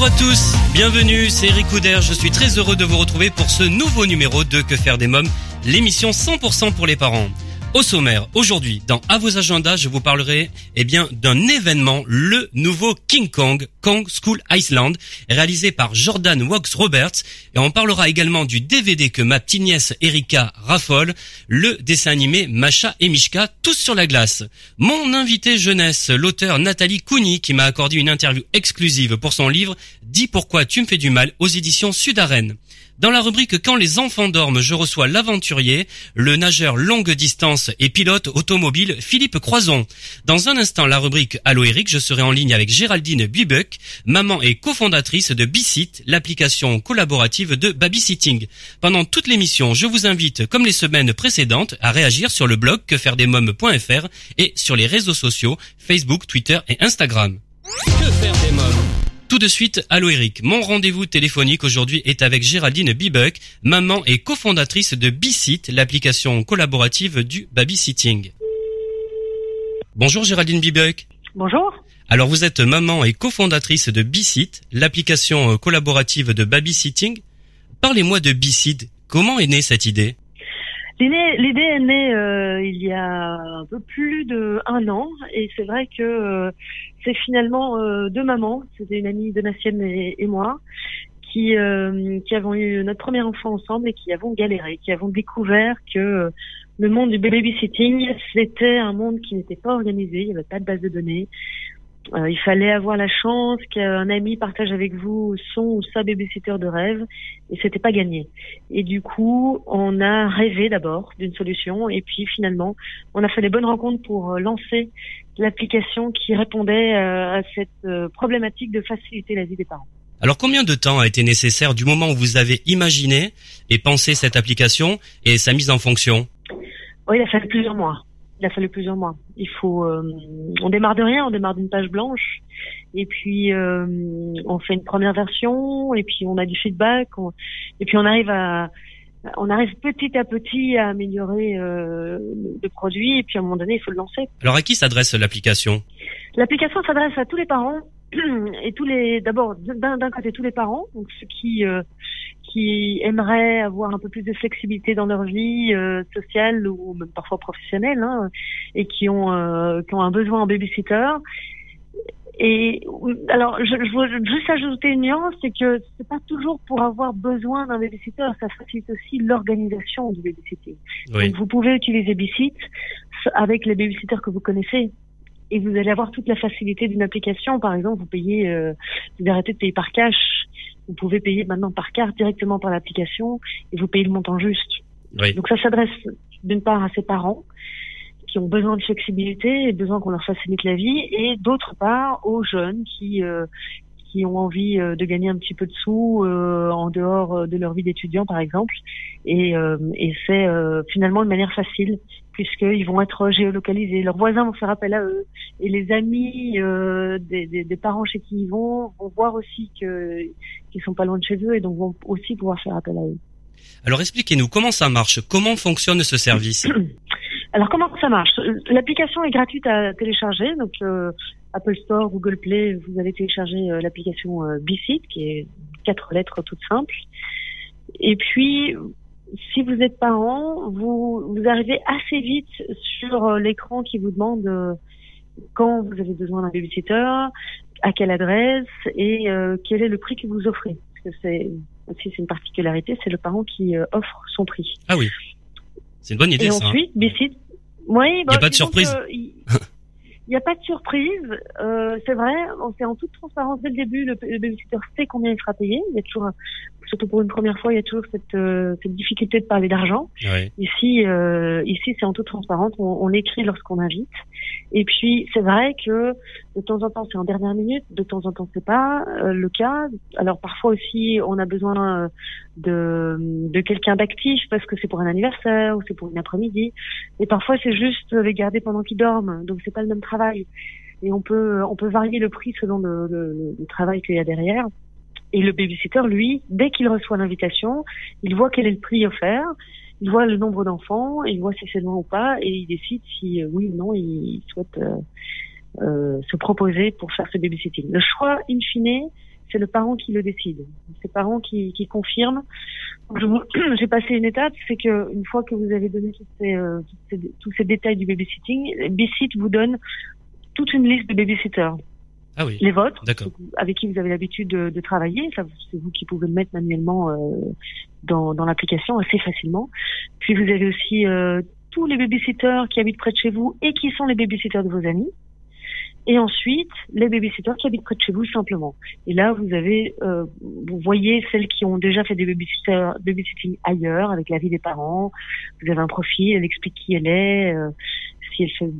Bonjour à tous, bienvenue, c'est Eric Couder, je suis très heureux de vous retrouver pour ce nouveau numéro de Que faire des mômes, l'émission 100% pour les parents. Au sommaire, aujourd'hui, dans À vos agendas, je vous parlerai eh bien d'un événement, le nouveau King Kong, Kong School Iceland, réalisé par Jordan Wax Roberts. Et on parlera également du DVD que ma petite nièce Erika raffole, le dessin animé Macha et Mishka, tous sur la glace. Mon invité jeunesse, l'auteur Nathalie Cougny, qui m'a accordé une interview exclusive pour son livre Dis pourquoi tu me fais du mal aux éditions Sud-Arène. Dans la rubrique Quand les enfants dorment, je reçois l'aventurier, le nageur longue distance et pilote automobile Philippe Croison. Dans un instant, la rubrique Allo Eric, je serai en ligne avec Géraldine Bubuck, maman et cofondatrice de Bicit, l'application collaborative de babysitting. Pendant toute l'émission, je vous invite, comme les semaines précédentes, à réagir sur le blog quefairedesmoms.fr et sur les réseaux sociaux Facebook, Twitter et Instagram. Que faire des mômes? Tout de suite, allô Eric. Mon rendez-vous téléphonique aujourd'hui est avec Géraldine Bibuck, maman et cofondatrice de Bicit, l'application collaborative du babysitting. Bonjour Géraldine Bibuck. Bonjour. Alors vous êtes maman et cofondatrice de Bicit, l'application collaborative de babysitting. Parlez-moi de Bicit. Comment est née cette idée? L'idée l'idée est née euh, il y a un peu plus de un an et c'est vrai que euh, c'est finalement euh, deux mamans, c'était une amie de ma sienne et, et moi, qui euh, qui avons eu notre premier enfant ensemble et qui avons galéré, qui avons découvert que euh, le monde du babysitting c'était un monde qui n'était pas organisé, il n'y avait pas de base de données. Euh, il fallait avoir la chance qu'un ami partage avec vous son ou sa babysitter de rêve et c'était pas gagné. Et du coup, on a rêvé d'abord d'une solution et puis finalement, on a fait les bonnes rencontres pour euh, lancer l'application qui répondait euh, à cette problématique de faciliter la vie des parents. Alors combien de temps a été nécessaire du moment où vous avez imaginé et pensé cette application et sa mise en fonction? Oui, il a fallu plusieurs mois. Il a fallu plusieurs mois. Il faut, euh, on démarre de rien, on démarre d'une page blanche, et puis euh, on fait une première version, et puis on a du feedback, on- et puis on arrive à, on arrive petit à petit à améliorer euh, le produit, et puis à un moment donné, il faut le lancer. Alors à qui s'adresse l'application? L'application s'adresse à tous les parents et tous les d'abord d'un côté tous les parents donc ceux qui qui aimeraient avoir un peu plus de flexibilité dans leur vie euh, sociale ou même parfois professionnelle hein, et qui ont euh, qui ont un besoin en babysitter et alors je, je veux juste ajouter une nuance c'est que c'est pas toujours pour avoir besoin d'un babysitter ça facilite aussi l'organisation du babysitting Oui. donc vous pouvez utiliser Bicit avec les babysitters que vous connaissez et vous allez avoir toute la facilité d'une application. Par exemple, vous payez, euh, vous arrêtez de payer par cash. Vous pouvez payer maintenant par carte directement par l'application et vous payez le montant juste. Oui. Donc ça s'adresse d'une part à ces parents qui ont besoin de flexibilité et besoin qu'on leur facilite la vie et d'autre part aux jeunes qui euh, qui ont envie euh, de gagner un petit peu de sous euh, en dehors euh, de leur vie d'étudiant par exemple. Et, et c'est finalement une manière facile puisqu'ils vont être géolocalisés. Leurs voisins vont faire appel à eux. Et les amis euh, des, des, des parents chez qui ils vont vont voir aussi qu'ils sont pas loin de chez eux et donc vont aussi pouvoir faire appel à eux. Alors expliquez-nous comment ça marche, comment fonctionne ce service? Alors comment ça marche? L'application est gratuite à télécharger, donc euh, Apple Store, Google Play, vous allez télécharger euh, l'application euh, Bicit, qui est quatre lettres toutes simples. Et puis, si vous êtes parent, vous, vous arrivez assez vite sur euh, l'écran qui vous demande euh, quand vous avez besoin d'un babysitter, à quelle adresse et quel est le prix que vous offrez. Parce que c'est aussi c'est une particularité, c'est le parent qui offre son prix. Ah oui. C'est une bonne idée Et ça. hein. ensuite, Bicit. Oui, bah, Y a pas de disons surprise que Il n'y a pas de surprise. Euh, c'est vrai, on fait en toute transparence dès le début. Le, le babysitter sait combien il sera payé. Il y a toujours, un- surtout pour une première fois, il y a toujours cette, euh, cette difficulté de parler d'argent. Ouais. Ici, euh, ici, c'est en toute transparence. On, on l'écrit lorsqu'on invite. Et puis, c'est vrai que De temps en temps, c'est en dernière minute. De temps en temps, c'est pas euh, le cas. Alors parfois aussi, on a besoin euh, de, de quelqu'un d'actif parce que c'est pour un anniversaire ou c'est pour une après-midi. Et parfois, c'est juste les garder pendant qu'ils dorment. Donc c'est pas le même travail. Et on peut on peut varier le prix selon le, le, le travail qu'il y a derrière. Et le babysitter, lui, dès qu'il reçoit l'invitation, il voit quel est le prix offert il voit le nombre d'enfants, il voit si c'est loin ou pas, et il décide si euh, oui ou non il souhaite euh, euh, se proposer pour faire ce babysitting. Le choix, in fine, c'est le parent qui le décide. C'est le parent qui, qui confirme. J'ai passé une étape, c'est que une fois que vous avez donné ces, ces, tous ces détails du babysitting, Bisit vous donne toute une liste de babysitters. Ah oui. Les vôtres, avec qui vous avez l'habitude de, de, travailler. C'est vous qui pouvez le mettre manuellement euh, dans, dans l'application assez facilement. Puis vous avez aussi euh, tous les babysitters qui habitent près de chez vous et qui sont les babysitters de vos amis. Et ensuite, les babysitters qui habitent près de chez vous simplement. Et là, vous avez, euh, vous voyez celles qui ont déjà fait des babysitting ailleurs, avec la vie des parents. Vous avez un profil, elle explique qui elle est, euh, si elle fait,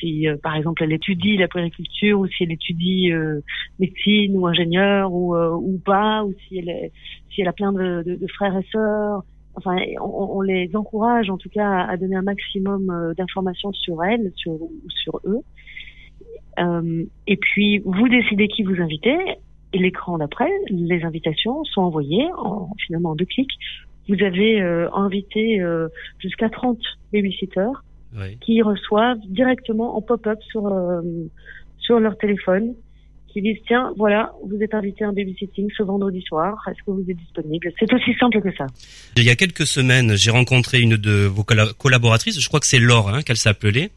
si euh, par exemple elle étudie la périculture ou si elle étudie euh, médecine ou ingénieur ou, euh, ou pas, ou si elle, est, si elle a plein de, de, de frères et sœurs. Enfin, on, on, les encourage en tout cas à donner un maximum d'informations sur elles, sur sur eux. Et puis vous décidez qui vous invitez. Et l'écran d'après, les invitations sont envoyées en finalement en deux clics. Vous avez invité jusqu'à 30 babysitters qui reçoivent directement en pop-up sur euh, sur leur téléphone qui disent tiens voilà vous êtes invité à un babysitting ce vendredi soir. Est-ce que vous êtes disponible? C'est aussi simple que ça. Il y a quelques semaines j'ai rencontré une de vos collaboratrices. Je crois que c'est Laure hein, qu'elle s'appelait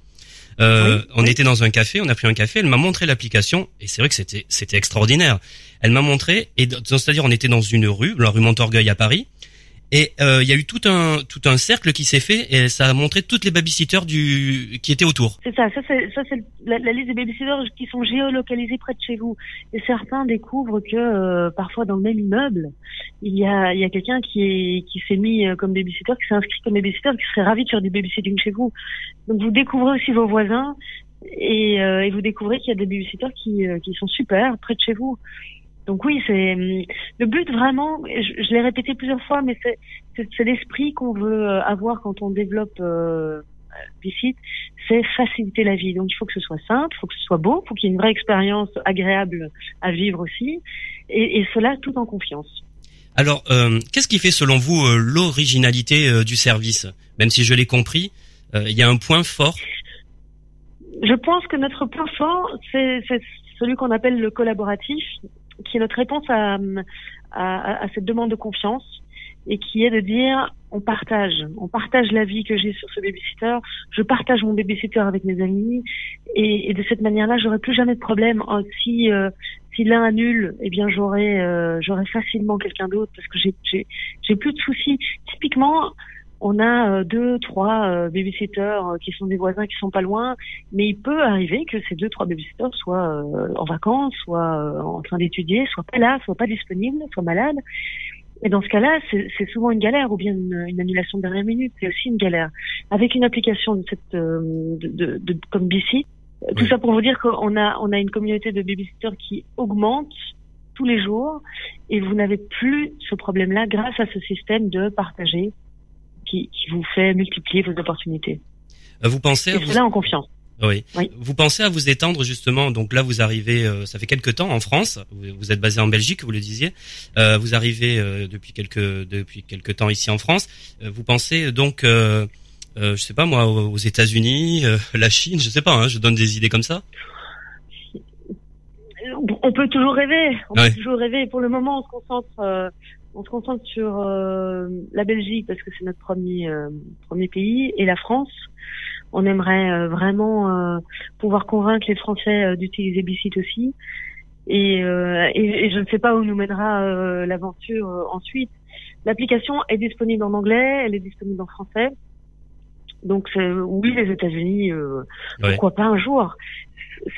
euh, on était dans un café, on a pris un café, elle m'a montré l'application et c'est vrai que c'était c'était extraordinaire. Elle m'a montré et c'est-à-dire on était dans une rue, la rue Montorgueil à Paris et euh, il y a eu tout un tout un cercle qui s'est fait et ça a montré toutes les babysitters du qui étaient autour. C'est ça, ça c'est ça c'est la, liste des babysitters qui sont géolocalisés près de chez vous. Et certains découvrent que euh, parfois dans le même immeuble, il y a il y a quelqu'un qui est qui s'est mis euh, comme babysitter, qui s'est inscrit comme babysitter, qui serait ravi de faire du babysitting chez vous. Donc vous découvrez aussi vos voisins et, et vous découvrez qu'il y a des babysitters qui qui sont super près de chez vous. Donc oui, c'est hum, le but vraiment. Je, je l'ai répété plusieurs fois, mais c'est l'esprit qu'on veut euh, avoir quand on développe euh, Bicite, c'est faciliter la vie. Donc il faut que ce soit simple, il faut que ce soit beau, il faut qu'il y ait une vraie expérience agréable à vivre aussi, et, et cela tout en confiance. Alors, euh, qu'est-ce qui fait selon vous euh, l'originalité du service? Même si je l'ai compris, il y a un point fort? Je pense que notre point fort, c'est celui qu'on appelle le collaboratif qui est notre réponse à, à, à, cette demande de confiance et qui est de dire on partage, on partage la vie que j'ai sur ce babysitter, je partage mon babysitter avec mes amis et, et de cette manière-là, j'aurai plus jamais de problème. Oh, si euh, si l'un annule, eh bien j'aurai euh, j'aurai facilement quelqu'un d'autre parce que j'ai j'ai plus de soucis. Typiquement, on a euh, deux, trois euh, babysitters euh, qui sont des voisins qui sont pas loin, mais il peut arriver que ces deux, trois babysitters soient en vacances, soient en train d'étudier, soient pas là, soient pas disponibles, soient malades. Et dans ce cas-là, c'est souvent une galère ou bien une, annulation de dernière minute, c'est aussi une galère. Avec une application de cette de, de, de, comme BC, tout ça pour vous dire qu'on a on a une communauté de babysitters qui augmente tous les jours et vous n'avez plus ce problème-là grâce à ce système de partager qui, vous fait multiplier vos opportunités. Euh, vous pensez à vous... en confiance. Oui. Vous pensez à vous étendre justement Donc là, vous arrivez. Euh, ça fait quelques temps en France. Vous, êtes basé en Belgique, vous le disiez. Euh, vous arrivez depuis quelques depuis quelques temps ici en France. vous pensez donc, je sais pas moi, aux États-Unis, la Chine, je sais pas. Hein, je donne des idées comme ça. On peut toujours rêver. On peut toujours rêver. Pour le moment, on se concentre on se concentre sur euh, la Belgique parce que c'est notre premier euh, premier pays et la France. On aimerait euh, vraiment pouvoir convaincre les Français d'utiliser Bicit aussi. Et, et, je ne sais pas où nous mènera l'aventure ensuite. L'application est disponible en anglais, elle est disponible en français. Donc oui, les États-Unis, pourquoi pas un jour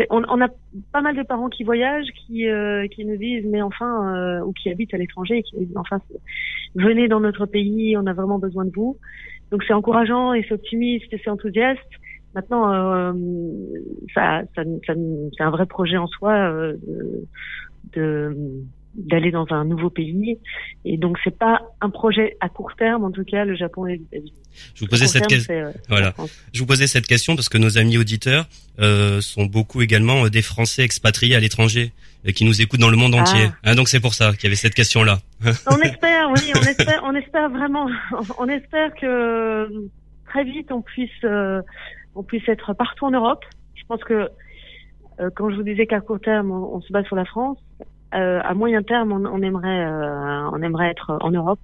on, on, a pas mal de parents qui voyagent, qui, euh, qui nous disent, mais enfin, euh, ou qui habitent à l'étranger, qui nous disent, enfin, venez dans notre pays, on a vraiment besoin de vous. Donc c'est encourageant et c'est optimiste et c'est enthousiaste. Maintenant, euh, ça, ça, ça c'est un vrai projet en soi euh, de d'aller dans un nouveau pays. Et donc c'est pas un projet à court terme, en tout cas le Japon et les Je vous posais cette question. Euh, voilà. Je vous posais cette question parce que nos amis auditeurs euh, sont beaucoup également euh, des Français expatriés à l'étranger et qui nous écoutent dans le monde ah. entier. Hein, donc c'est pour ça qu'il y avait cette question-là. on espère, oui, on espère, on espère vraiment, on espère que très vite on puisse, on puisse être partout en Europe. Je pense que quand je vous disais qu'à court terme on, se bat sur la France, euh, à moyen terme, on, aimerait, euh, on aimerait être en Europe.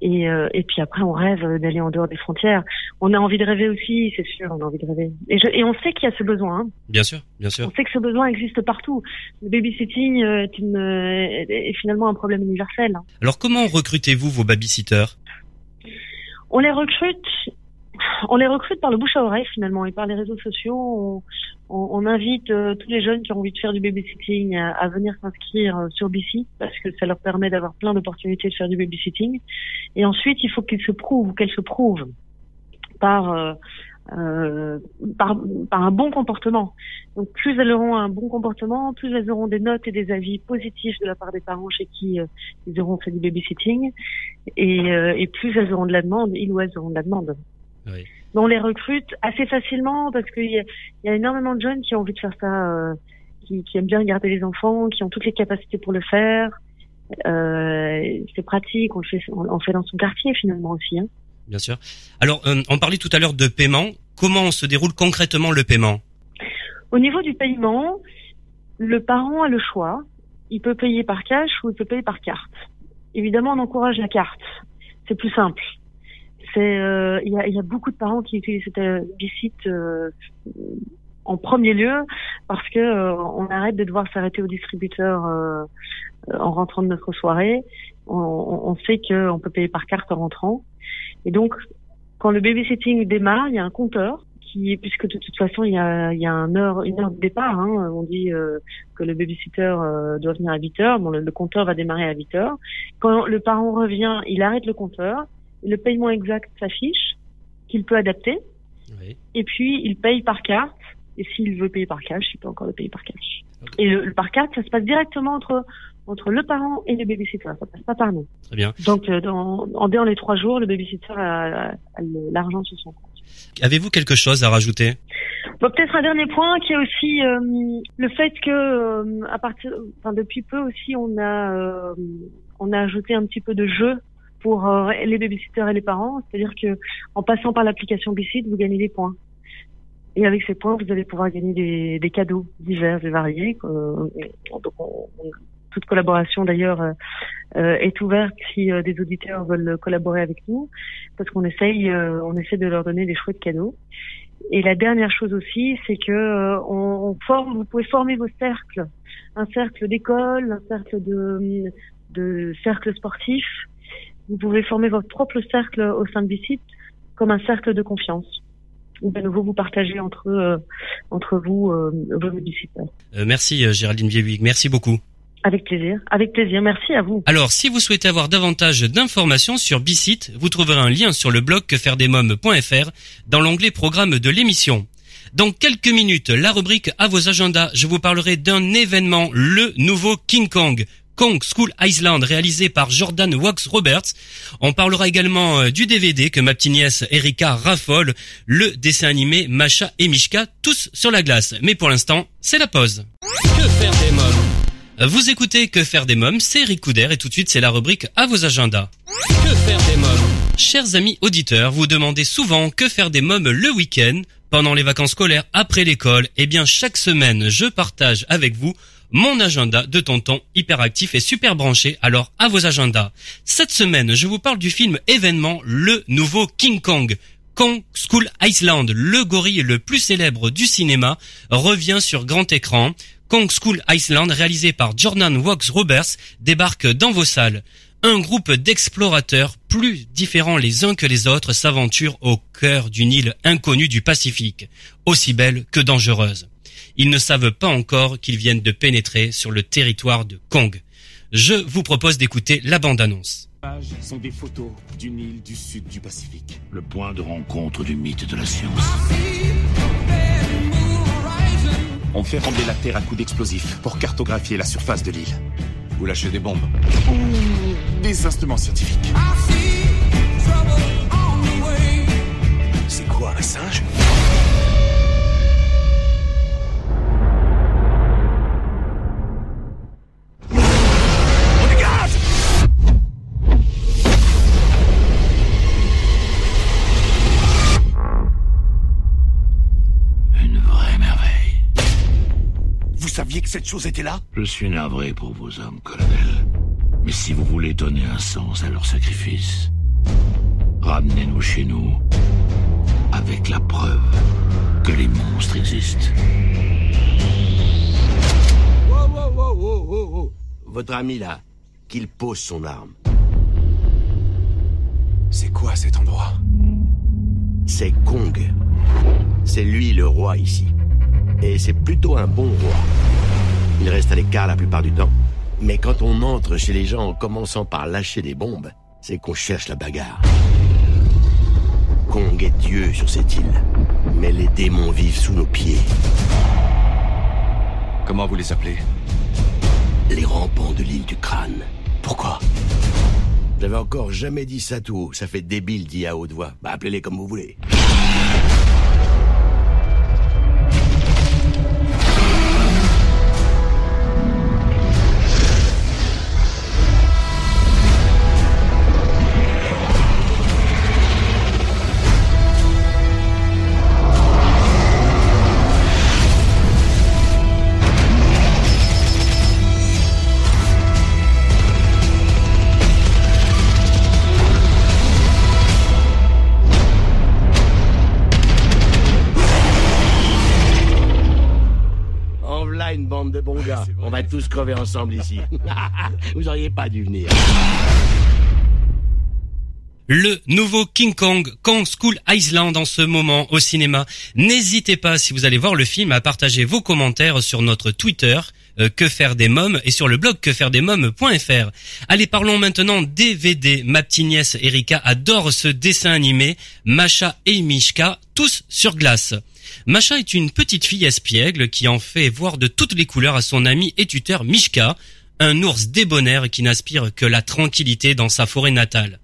Et, euh, et puis après, on rêve d'aller en dehors des frontières. On a envie de rêver aussi, c'est sûr, on a envie de rêver. Et, je, et on sait qu'il y a ce besoin. Hein. Bien sûr, bien sûr. On sait que ce besoin existe partout. Le babysitting est, une, est finalement un problème universel. Hein. Alors comment recrutez-vous vos babysitters? On les recrute on les recrute par le bouche à oreille finalement et par les réseaux sociaux. On, invite euh, tous les jeunes qui ont envie de faire du babysitting à, à venir s'inscrire euh, sur BC parce que ça leur permet d'avoir plein d'opportunités de faire du babysitting. Et ensuite, il faut qu'ils se prouvent ou qu'elles se prouvent par, euh, par, par un bon comportement. Donc plus elles auront un bon comportement, plus elles auront des notes et des avis positifs de la part des parents chez qui ils auront fait du babysitting, et, et plus elles auront de la demande, ils ou elles auront de la demande. Oui. on les recrute assez facilement parce qu'il y, a, y a énormément de jeunes qui ont envie de faire ça, euh, qui, qui, aiment bien garder les enfants, qui ont toutes les capacités pour le faire. Euh, c'est pratique, on le fait, on, fait dans son quartier finalement aussi. Hein. Bien sûr. Alors, euh, on parlait tout à l'heure de paiement. Comment se déroule concrètement le paiement? Au niveau du paiement, le parent a le choix. Il peut payer par cash ou il peut payer par carte. Évidemment, on encourage la carte. C'est plus simple c'est euh, il y, a, beaucoup de parents qui utilisent cette euh, Bicite euh, en premier lieu parce que euh, on arrête de devoir s'arrêter au distributeur en rentrant de notre soirée. On, on sait qu'on peut payer par carte en rentrant. Et donc, quand le babysitting démarre, il y a un compteur qui, puisque de toute façon il y a, il y a un heure, une heure de départ. Hein, on dit que le babysitter doit venir à 8 heures. Bon, le, le, compteur va démarrer à 8 heures. Quand le parent revient, il arrête le compteur le paiement exact s'affiche, qu'il peut adapter. Oui. Et puis, il paye par carte. Et s'il veut payer par cash, il peut encore le payer par cash. Et le, par carte, ça se passe directement entre entre le parent et le babysitter. Ça passe pas par nous. Très bien. Donc, euh, dans, en dehors les trois jours, le babysitter a, a, l'argent sur son compte. Avez-vous quelque chose à rajouter? Bon, Peut-être un dernier point qui est aussi euh, le fait que euh, à partir, enfin depuis peu aussi, on a euh, on a ajouté un petit peu de jeu pour euh, les babysitters et les parents. C'est-à-dire que en passant par l'application Bicit, vous gagnez des points. Et avec ces points, vous allez pouvoir gagner des, cadeaux divers et variés. Euh, donc toute collaboration d'ailleurs euh, est ouverte si des auditeurs veulent collaborer avec nous, parce qu'on essaye, on essaie de leur donner des chouettes cadeaux. Et la dernière chose aussi, c'est que on, forme, vous pouvez former vos cercles, un cercle d'école, un cercle de, de cercle sportif, vous pouvez former votre propre cercle au sein de Bicite comme un cercle de confiance où de nouveau vous partagez entre euh, entre vous euh, vos visiteurs. Euh, merci euh, Géraldine Viewig, merci beaucoup. Avec plaisir, avec plaisir, merci à vous. Alors, si vous souhaitez avoir davantage d'informations sur Bicite, vous trouverez un lien sur le blog quefairedesmoms.fr dans l'onglet programme de l'émission. Dans quelques minutes, la rubrique à vos agendas, je vous parlerai d'un événement, le nouveau King Kong, Kong School Island réalisé par Jordan Wax Roberts. On parlera également euh, du DVD que ma petite nièce Erika raffole, le dessin animé Macha et Mishka, tous sur la glace. Mais pour l'instant, c'est la pause. Que faire des mômes? Vous écoutez Que faire des mômes, c'est Eric Couder et tout de suite c'est la rubrique à vos agendas. Que faire des mômes? Chers amis auditeurs, vous demandez souvent que faire des mômes le week-end, pendant les vacances scolaires, après l'école. Eh bien, chaque semaine, je partage avec vous mon agenda de tonton hyperactif et super branché, alors à vos agendas. Cette semaine, je vous parle du film événement Le Nouveau King Kong. Kong School Island, le gorille le plus célèbre du cinéma, revient sur grand écran. Kong School Island, réalisé par Jordan Wax Roberts, débarque dans vos salles. Un groupe d'explorateurs plus différents les uns que les autres s'aventure au cœur d'une île inconnue du Pacifique, aussi belle que dangereuse ils ne savent pas encore qu'ils viennent de pénétrer sur le territoire de Kong. Je vous propose d'écouter la bande-annonce. pages sont des photos d'une île du sud du Pacifique. Le point de rencontre du mythe et de la science. On fait trembler la Terre à coups d'explosifs pour cartographier la surface de l'île. Vous lâchez des bombes. Des instruments scientifiques. C'est quoi, un singe? Saviez que cette chose était là Je suis navré pour vos hommes, colonel. Mais si vous voulez donner un sens à leur sacrifice, ramenez-nous chez nous avec la preuve que les monstres existent. Wow, wow, wow, wow, wow, wow. Votre ami là, qu'il pose son arme. C'est quoi cet endroit? C'est Kong. C'est lui le roi ici. Et c'est plutôt un bon roi. Il reste à l'écart la plupart du temps. Mais quand on entre chez les gens en commençant par lâcher des bombes, c'est qu'on cherche la bagarre. Kong est Dieu sur cette île. Mais les démons vivent sous nos pieds. Comment vous les appelez? Les rampants de l'île du crâne. Pourquoi? J'avais encore jamais dit ça tout haut. Ça fait débile dit à haute voix. Bah appelez-les comme vous voulez. Va tous crever ensemble ici. vous auriez pas dû venir. Le nouveau King Kong, Kong School Island en ce moment au cinéma. N'hésitez pas, si vous allez voir le film, à partager vos commentaires sur notre Twitter, euh, que faire des mômes, et sur le blog quefairedesmômes.fr. Allez, parlons maintenant DVD. Ma petite nièce Erika adore ce dessin animé, Macha et Mishka, tous sur glace. Macha est une petite fille espiègle qui en fait voir de toutes les couleurs à son ami et tuteur Mishka, un ours débonnaire qui n'aspire que la tranquillité dans sa forêt natale.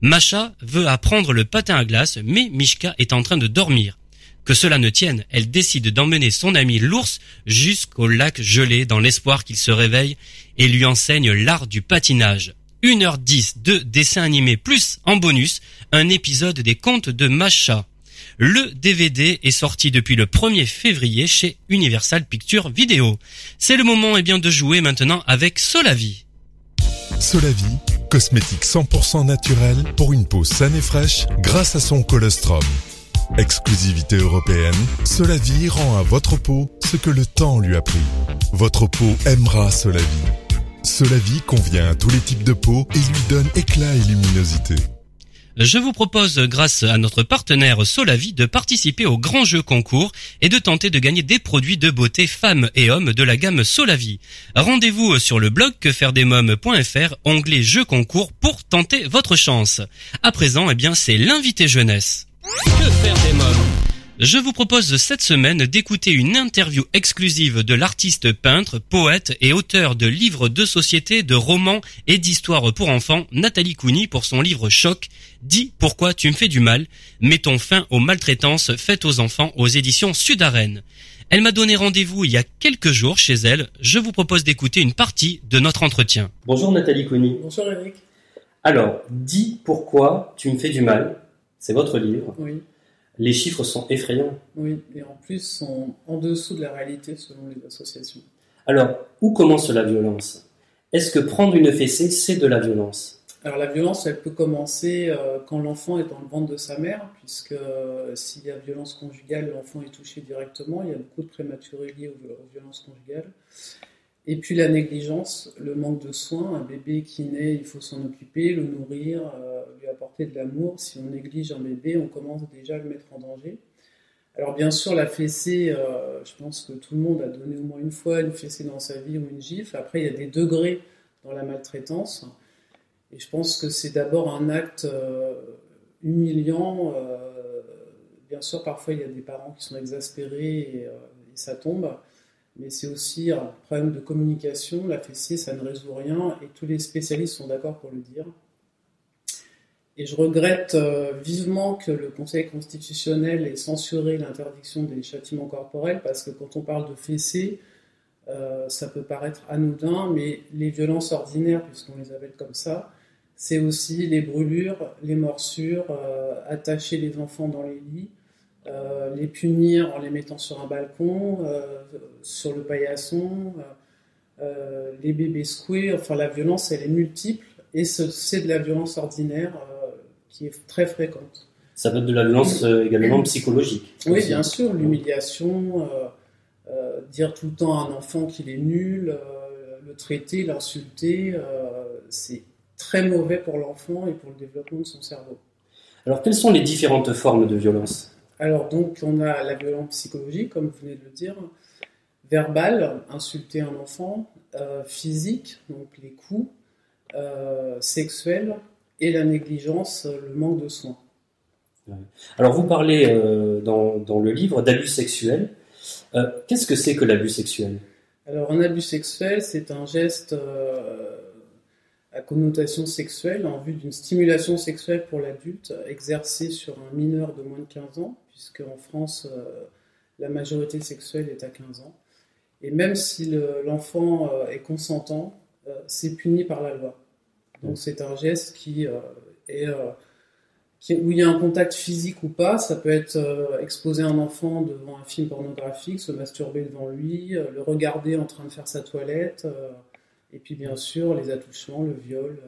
Macha veut apprendre le patin à glace, mais Mishka est en train de dormir. Que cela ne tienne, elle décide d'emmener son ami l'ours jusqu'au lac gelé dans l'espoir qu'il se réveille et lui enseigne l'art du patinage. 1h10 de dessin animé plus en bonus un épisode des contes de Macha. Le DVD est sorti depuis le 1er février chez Universal Pictures Video. C'est le moment eh bien de jouer maintenant avec Solavi. Solavi, cosmétique 100% naturel pour une peau saine et fraîche grâce à son colostrum. Exclusivité européenne, Solavi rend à votre peau ce que le temps lui a pris. Votre peau aimera Solavi. Solavi convient à tous les types de peau et lui donne éclat et luminosité. Je vous propose, grâce à notre partenaire Solavi, de participer au grand jeu concours et de tenter de gagner des produits de beauté femmes et hommes de la gamme Solavi. Rendez-vous sur le blog quefairedesmômes.fr, onglet jeu concours pour tenter votre chance. À présent, eh bien, c'est l'invité jeunesse. Que faire des mômes? Je vous propose cette semaine d'écouter une interview exclusive de l'artiste peintre, poète et auteur de livres de société, de romans et d'histoires pour enfants, Nathalie Couni pour son livre Choc, Dis pourquoi tu me fais du mal, mettons fin aux maltraitances faites aux enfants aux éditions Sud-Arène. Elle m'a donné rendez-vous il y a quelques jours chez elle. Je vous propose d'écouter une partie de notre entretien. Bonjour Nathalie Couni. Bonjour Eric. Alors, dis pourquoi tu me fais du mal. C'est votre livre. Oui, Les chiffres sont effrayants. oui, et en plus sont en dessous de la réalité selon les associations. Alors, où commence la violence? Est-ce que prendre une fessée, c'est de la violence? Alors la violence, elle peut commencer euh, quand l'enfant est dans le ventre de sa mère, puisque euh, s'il y a violence conjugale, l'enfant est touché directement. Il y a beaucoup de prématurés liés aux, aux violences conjugales. Et puis la négligence, le manque de soins. Un bébé qui naît, il faut s'en occuper, le nourrir, euh, lui apporter de l'amour. Si on néglige un bébé, on commence déjà à le mettre en danger. Alors bien sûr, la fessée, euh, je pense que tout le monde a donné au moins une fois une fessée dans sa vie ou une gifle. Après, il y a des degrés dans la maltraitance. Et je pense que c'est d'abord un acte humiliant. bien sûr, parfois il y a des parents qui sont exaspérés et, ça tombe. Mais c'est aussi un problème de communication. La fessée, ça ne résout rien et tous les spécialistes sont d'accord pour le dire. Et je regrette euh, vivement que le Conseil constitutionnel ait censuré l'interdiction des châtiments corporels, parce que quand on parle de fessées, euh, ça peut paraître anodin, mais les violences ordinaires, puisqu'on les appelle comme ça, c'est aussi les brûlures, les morsures, euh, attacher les enfants dans les lits, les punir en les mettant sur un balcon, sur le paillasson, les bébés secoués, enfin la violence elle est multiple et c'est de la violence ordinaire qui est très fréquente. Ça peut être de la violence euh, également psychologique. Oui, bien sûr, l'humiliation, euh, euh, dire tout le temps à un enfant qu'il est nul, le traiter, l'insulter, c'est très mauvais pour l'enfant et pour le développement de son cerveau. Alors, quelles sont les différentes formes de violence? Alors, donc, on a la violence psychologique, comme vous venez de le dire, verbale, insulter un enfant, physique, donc les coups, sexuelle, et la négligence, le manque de soins. Alors vous parlez euh, dans, dans, le livre d'abus sexuels. Euh, qu'est-ce que c'est que l'abus sexuel? Alors un abus sexuel, c'est un geste euh, à connotation sexuelle en vue d'une stimulation sexuelle pour l'adulte exercée sur un mineur de moins de 15 ans, puisque en France, la majorité sexuelle est à 15 ans. Et même si l'enfant est consentant, c'est puni par la loi. Donc c'est un geste qui euh, est euh, où il y a un contact physique ou pas, ça peut être euh, exposer un enfant devant un film pornographique, se masturber devant lui, le regarder en train de faire sa toilette, et puis bien sûr les attouchements, le viol.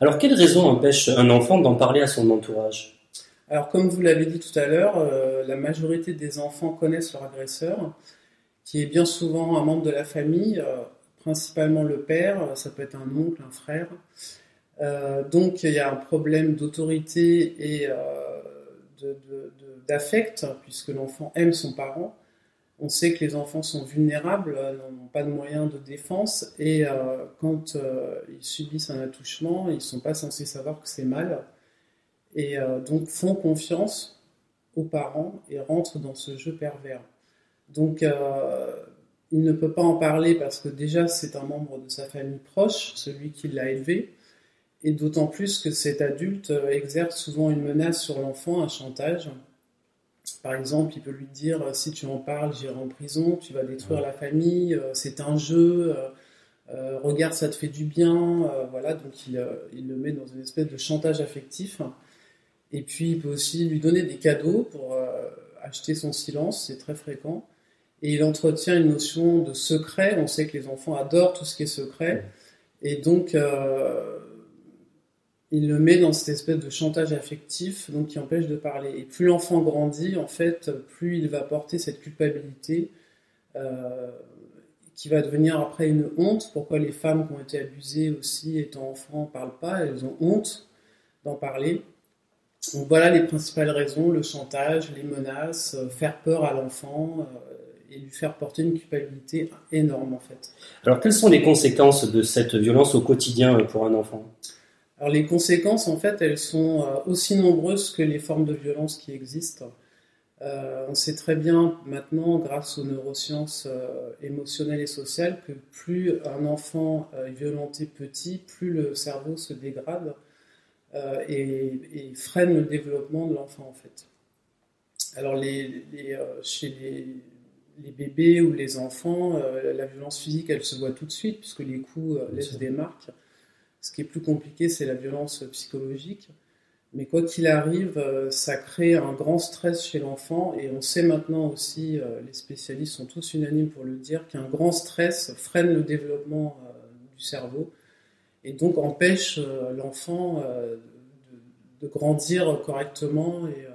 Alors quelle raison empêche un enfant d'en parler à son entourage? Alors comme vous l'avez dit tout à l'heure, la majorité des enfants connaissent leur agresseur, qui est bien souvent un membre de la famille principalement le père, ça peut être un oncle, un frère. Euh, donc il y a un problème d'autorité et euh, d'affect, puisque l'enfant aime son parent. On sait que les enfants sont vulnérables, euh, n'ont pas de moyens de défense, et quand ils subissent un attouchement, ils ne sont pas censés savoir que c'est mal, et donc font confiance aux parents et rentrent dans ce jeu pervers. Donc il ne peut pas en parler parce que déjà c'est un membre de sa famille proche, celui qui l'a élevé, et d'autant plus que cet adulte euh, exerce souvent une menace sur l'enfant, un chantage. Par exemple, il peut lui dire euh, si tu en parles, j'irai en prison, tu vas détruire la famille, euh, c'est un jeu, regarde, ça te fait du bien. voilà, donc il, il, le met dans une espèce de chantage affectif. Et puis il peut aussi lui donner des cadeaux pour acheter son silence, c'est très fréquent. Et il entretient une notion de secret. On sait que les enfants adorent tout ce qui est secret. Et donc, euh, il le met dans cette espèce de chantage affectif, donc qui empêche de parler. Et plus l'enfant grandit, en fait, plus il va porter cette culpabilité euh, qui va devenir après une honte. Pourquoi les femmes qui ont été abusées aussi, étant enfants, ne parlent pas? Elles ont honte d'en parler. Donc voilà les principales raisons, le chantage, les menaces, euh, faire peur à l'enfant, et lui faire porter une culpabilité énorme en fait. Alors quelles sont les conséquences de cette violence au quotidien euh, pour un enfant? Alors les conséquences en fait elles sont euh, aussi nombreuses que les formes de violence qui existent. Euh, on sait très bien maintenant, grâce aux neurosciences émotionnelles et sociales, que plus un enfant est violenté petit, plus le cerveau se dégrade et, freine le développement de l'enfant en fait. Alors les, chez les, les bébés ou les enfants, euh, la violence physique, elle se voit tout de suite, puisque les coups euh, laissent des marques. Ce qui est plus compliqué, c'est la violence psychologique. Mais quoi qu'il arrive, euh, ça crée un grand stress chez l'enfant. Et on sait maintenant aussi, les spécialistes sont tous unanimes pour le dire, qu'un grand stress freine le développement du cerveau et donc empêche l'enfant de, grandir correctement et,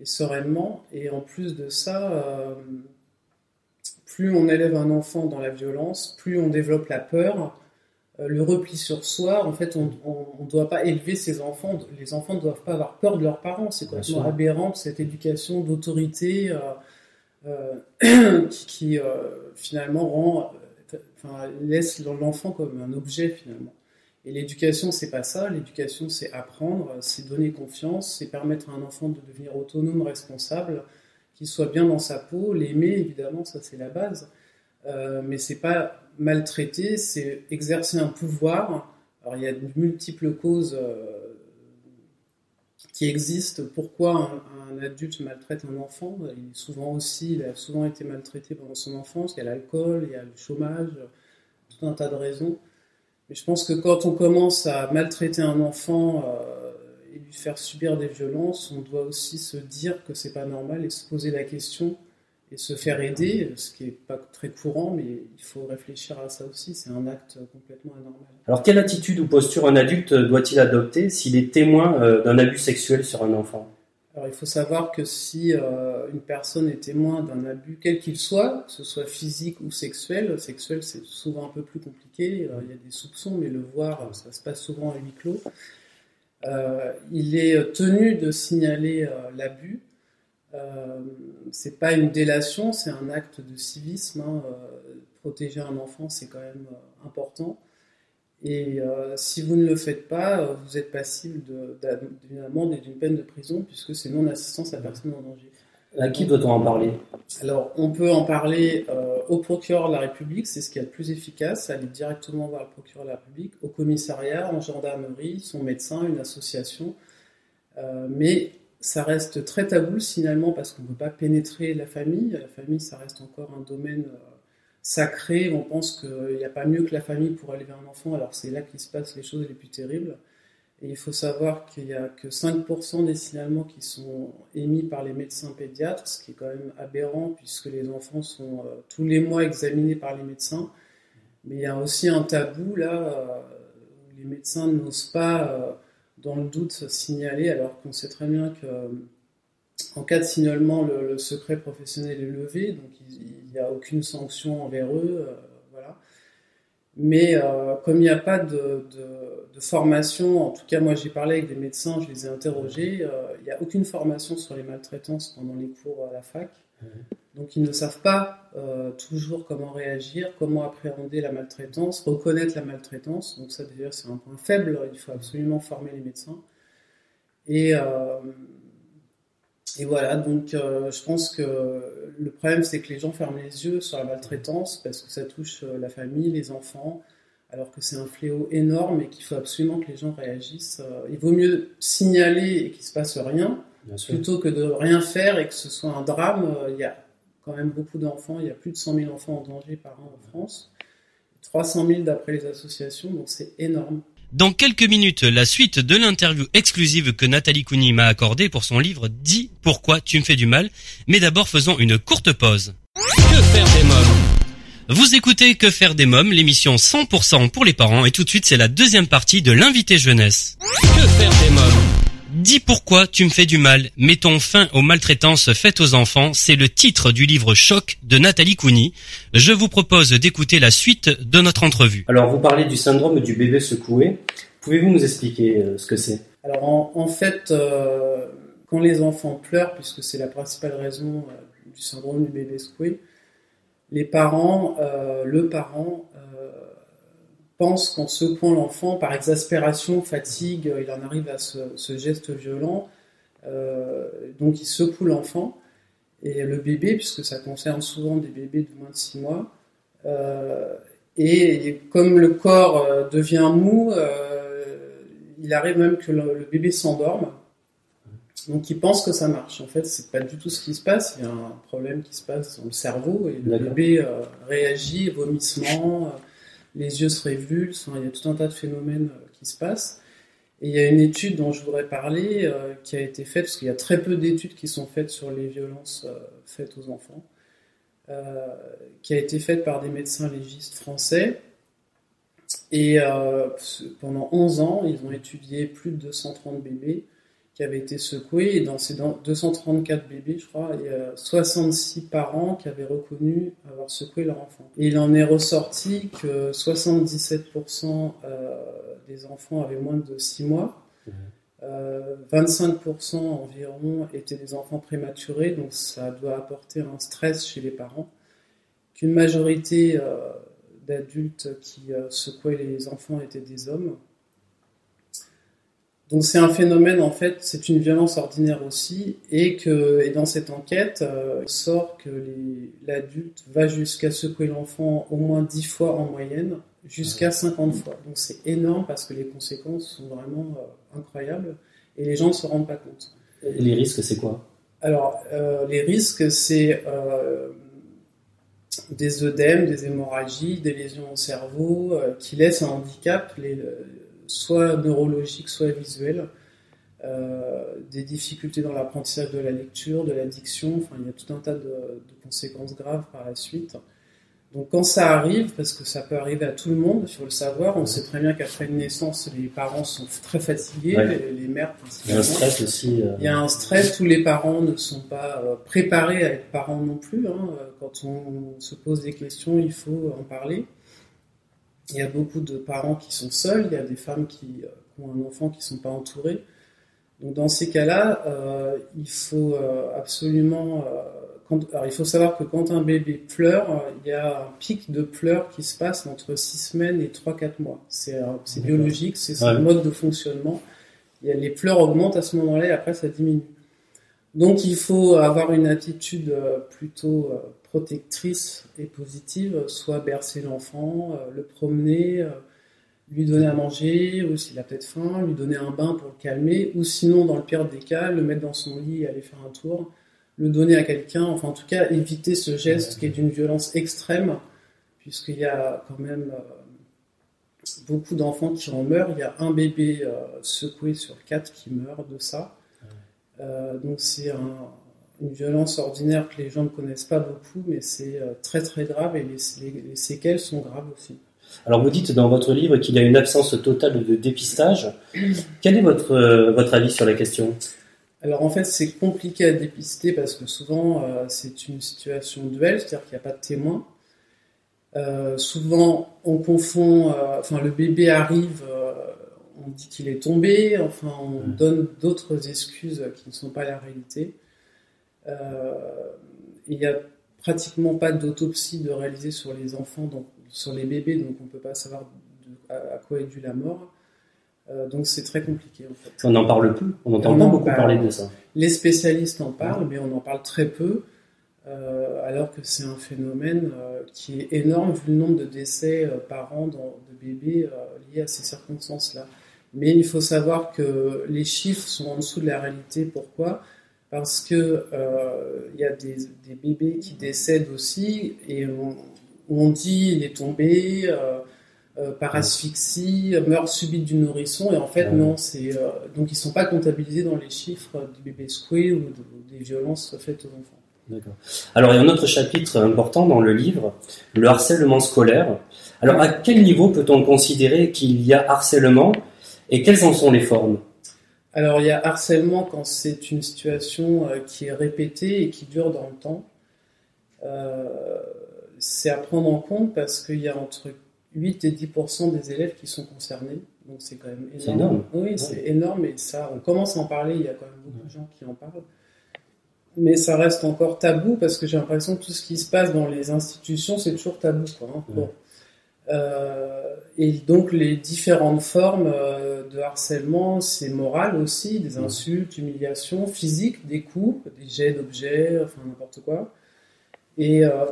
et, sereinement. Et en plus de ça, plus on élève un enfant dans la violence, plus on développe la peur, euh, le repli sur soi. En fait, on ne doit pas élever ses enfants. Les enfants ne doivent pas avoir peur de leurs parents. C'est complètement aberrant cette éducation d'autorité euh, euh, qui, finalement rend, enfin, laisse l'enfant comme un objet finalement. Et l'éducation, c'est pas ça. L'éducation, c'est apprendre, c'est donner confiance, c'est permettre à un enfant de devenir autonome, responsable, qu'il soit bien dans sa peau, l'aimer, évidemment, ça c'est la base. Euh, mais c'est pas maltraiter, c'est exercer un pouvoir. Alors il y a de multiples causes euh, qui existent. Pourquoi un, adulte maltraite un enfant? Il souvent aussi, il a souvent été maltraité pendant son enfance. Il y a l'alcool, il y a le chômage, tout un tas de raisons. Mais je pense que quand on commence à maltraiter un enfant euh, et lui faire subir des violences, on doit aussi se dire que c'est pas normal et se poser la question et se faire aider, ce qui n'est pas très courant, mais il faut réfléchir à ça aussi, c'est un acte complètement anormal. Alors quelle attitude ou posture un adulte doit-il adopter s'il est témoin euh, d'un abus sexuel sur un enfant? Alors il faut savoir que si euh, une personne est témoin d'un abus, quel qu'il soit, que ce soit physique ou sexuel, sexuel c'est souvent un peu plus compliqué, euh, il y a des soupçons, mais le voir, ça se passe souvent à huis clos, il est tenu de signaler l'abus euh, c'est pas une délation, c'est un acte de civisme. Hein, euh, protéger un enfant, c'est quand même euh, important. Et si vous ne le faites pas, vous êtes passible d'une amende et d'une peine de prison, puisque c'est non-assistance à personne en danger. À qui doit-on en parler? Alors, on peut en parler au procureur de la République, c'est ce qui est le plus efficace, aller directement voir le procureur de la République, au commissariat, en gendarmerie, son médecin, une association. mais ça reste très tabou finalement parce qu'on ne peut pas pénétrer la famille. La famille, ça reste encore un domaine euh, sacré. On pense qu'il n'y a pas mieux que la famille pour élever un enfant, alors c'est là qu'il se passe les choses les plus terribles. Et il faut savoir qu'il n'y a que 5% des signalements qui sont émis par les médecins pédiatres, ce qui est quand même aberrant puisque les enfants sont euh, tous les mois examinés par les médecins. Mais il y a aussi un tabou là euh, où les médecins n'osent pas dans le doute signaler, alors qu'on sait très bien que euh, en cas de signalement, le, secret professionnel est levé, donc il n'y a aucune sanction envers eux. Euh, voilà. Mais euh, comme il n'y a pas de, formation, en tout cas moi j'ai parlé avec des médecins, je les ai interrogés, il n'y a aucune formation sur les maltraitances pendant les cours à la fac. Donc ils ne savent pas euh, toujours comment réagir, comment appréhender la maltraitance, reconnaître la maltraitance. Donc ça d'ailleurs c'est un point faible, il faut absolument former les médecins. Et, euh, et voilà, donc euh, je pense que le problème c'est que les gens ferment les yeux sur la maltraitance parce que ça touche la famille, les enfants, alors que c'est un fléau énorme et qu'il faut absolument que les gens réagissent. il vaut mieux signaler et qu'il ne se passe rien plutôt que de rien faire et que ce soit un drame. Il y a quand même beaucoup d'enfants. Il y a plus de 100 000 enfants en danger par an en France. 300 000 d'après les associations, donc c'est énorme. Dans quelques minutes, la suite de l'interview exclusive que Nathalie Couni m'a accordée pour son livre Dis pourquoi tu me fais du mal. Mais d'abord, faisons une courte pause. Que faire des mômes? Vous écoutez Que faire des mômes, l'émission 100% pour les parents, et tout de suite, c'est la deuxième partie de l'invité jeunesse. Que faire des mômes? Dis pourquoi tu me fais du mal. Mettons fin aux maltraitances faites aux enfants. C'est le titre du livre Choc de Nathalie Couni. Je vous propose d'écouter la suite de notre entrevue. Alors, vous parlez du syndrome du bébé secoué. Pouvez-vous nous expliquer euh, ce que c'est? Alors, en, fait, euh, quand les enfants pleurent, puisque c'est la principale raison euh, du syndrome du bébé secoué, les parents, le parent pense qu'en secouant l'enfant, par exaspération, fatigue, il en arrive à ce, geste violent. Euh, donc il secoue l'enfant. Et le bébé, puisque ça concerne souvent des bébés de moins de 6 mois, euh, et, comme le corps euh, devient mou, il arrive même que le, bébé s'endorme. Donc il pense que ça marche. En fait, c'est pas du tout ce qui se passe. Il y a un problème qui se passe dans le cerveau et le bébé réagit, vomissement, les yeux se révulsent, il y a tout un tas de phénomènes euh, qui se passent. Et il y a une étude dont je voudrais parler euh, qui a été faite, parce qu'il y a très peu d'études qui sont faites sur les violences euh, faites aux enfants, qui a été faite par des médecins légistes français. Et pendant 11 ans, ils ont étudié plus de 230 bébés qui avaient été secoués. Et dans ces 234 bébés, je crois, il y a 66 parents qui avaient reconnu avoir secoué leur enfant. Et il en est ressorti que 77% euh, des enfants avaient moins de 6 mois. 25% mmh. euh, environ étaient des enfants prématurés, donc ça doit apporter un stress chez les parents. Qu'une majorité euh, d'adultes qui secouaient les enfants étaient des hommes, Donc c'est un phénomène en fait, c'est une violence ordinaire aussi, et que et dans cette enquête, euh, il sort que l'adulte va jusqu'à secouer l'enfant au moins 10 fois en moyenne, jusqu'à 50 fois. Donc c'est énorme parce que les conséquences sont vraiment euh, incroyables et les gens ne se rendent pas compte. Et les risques, c'est quoi? Alors euh, les risques, c'est des œdèmes, des hémorragies, des lésions au cerveau qui laissent un handicap. Les, soit neurologiques, soit visuelles, euh, des difficultés dans l'apprentissage de la lecture, de l'addiction, enfin il y a tout un tas de, conséquences graves par la suite. Donc quand ça arrive, parce que ça peut arriver à tout le monde, il faut le savoir, on sait très bien qu'après une naissance, les parents sont très fatigués, les, mères principalement. Il y a un stress aussi. Euh, il y a un stress, tous les parents ne sont pas euh, préparés à être parents non plus. Hein. Quand on se pose des questions, il faut en parler. Il y a beaucoup de parents qui sont seuls, il y a des femmes qui, euh, ont un enfant qui ne sont pas entourées. Donc dans ces cas-là, euh, il faut euh, absolument... alors il faut savoir que quand un bébé pleure, il y a un pic de pleurs qui se passe entre 6 semaines et 3-4 mois. C'est biologique, c'est son mode de fonctionnement. A, les pleurs augmentent à ce moment-là et après ça diminue. Donc il faut avoir une attitude plutôt protectrice et positive, soit bercer l'enfant, euh, le promener, euh, lui donner à manger, ou s'il a peut-être faim, lui donner un bain pour le calmer, ou sinon, dans le pire des cas, le mettre dans son lit et aller faire un tour, le donner à quelqu'un, enfin en tout cas éviter ce geste qui est d'une violence extrême, puisqu'il y a quand même euh, beaucoup d'enfants qui en meurent, il y a un bébé secoué sur quatre qui meurt de ça. donc c'est un, une violence ordinaire que les gens ne connaissent pas beaucoup, mais c'est euh, très très grave et les, séquelles sont graves aussi. Alors vous dites dans votre livre qu'il y a une absence totale de dépistage. Quel est votre, euh, votre avis sur la question? Alors en fait c'est compliqué à dépister parce que souvent euh, c'est une situation duel, c'est-à-dire qu'il n'y a pas de témoin. souvent on confond, enfin le bébé arrive, on dit qu'il est tombé, enfin on donne d'autres excuses qui ne sont pas la réalité. Euh, il n'y a pratiquement pas d'autopsie de réaliser sur les enfants, donc sur les bébés, donc on ne peut pas savoir à, quoi est due la mort. Euh, donc c'est très compliqué en fait. On n'en parle plus, on n'entend pas beaucoup parler de ça. Les spécialistes en parlent, mais on en parle très peu, euh, alors que c'est un phénomène qui est énorme vu le nombre de décès par an de bébés liés à ces circonstances-là. Mais il faut savoir que les chiffres sont en dessous de la réalité. Pourquoi? Parce que euh, il y a des, bébés qui décèdent aussi et on, on dit il est tombé euh, euh, par asphyxie, meurt subite du nourrisson et en fait non, c'est donc ils sont pas comptabilisés dans les chiffres du bébé secoué ou des violences faites aux enfants. D'accord. Alors il y a un autre chapitre important dans le livre, le harcèlement scolaire. Alors à quel niveau peut-on considérer qu'il y a harcèlement et quelles en sont les formes? Alors il y a harcèlement quand c'est une situation euh, qui est répétée et qui dure dans le temps. Euh, c'est à prendre en compte parce qu'il y a entre 8 et 10% des élèves qui sont concernés. Donc c'est quand même énorme. Oui, c'est énorme et ça, on commence à en parler, il y a quand même beaucoup de gens qui en parlent. Mais ça reste encore tabou parce que j'ai l'impression que tout ce qui se passe dans les institutions, c'est toujours tabou. Quoi, hein. Et donc les différentes formes euh, de harcèlement, c'est moral aussi, des insultes, humiliations, physiques, des coups, des jets d'objets, enfin n'importe quoi. Et euh,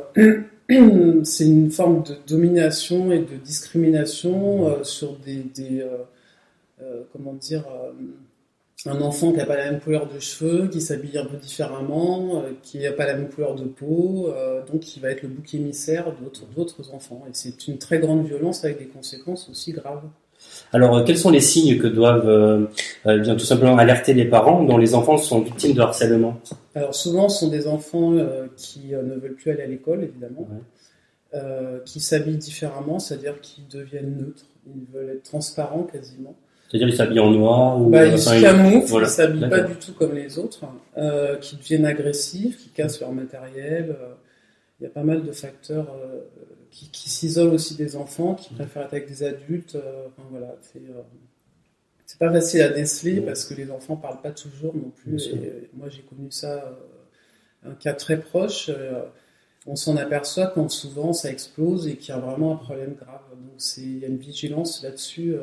c'est une forme de domination et de discrimination sur des, des comment dire, un enfant qui n'a pas la même couleur de cheveux, qui s'habille un peu différemment, euh, qui n'a pas la même couleur de peau, euh, donc qui va être le bouc émissaire d'autres enfants. Et c'est une très grande violence avec des conséquences aussi graves. Alors, euh, quels sont les signes que doivent bien tout simplement alerter les parents dont les enfants sont victimes de harcèlement? Alors, souvent, ce sont des enfants qui ne veulent plus aller à l'école, évidemment, qui s'habillent différemment, c'est-à-dire qu'ils deviennent neutres, ils veulent être transparents quasiment. C'est-à-dire ils s'habillent en noir ou bah, Ils se camouflent, ils s'habillent pas du tout comme les autres, euh, qui deviennent agressifs, qui cassent leur matériel. Euh, il y a pas mal de facteurs euh, qui, qui s'isolent aussi des enfants, qui préfèrent être avec des adultes. Euh, enfin, voilà, c'est pas facile à déceler parce que les enfants parlent pas toujours non plus. Et moi j'ai connu ça, un cas très proche. on s'en aperçoit quand souvent ça explose et qu'il y a vraiment un problème grave. Donc il y a une vigilance là-dessus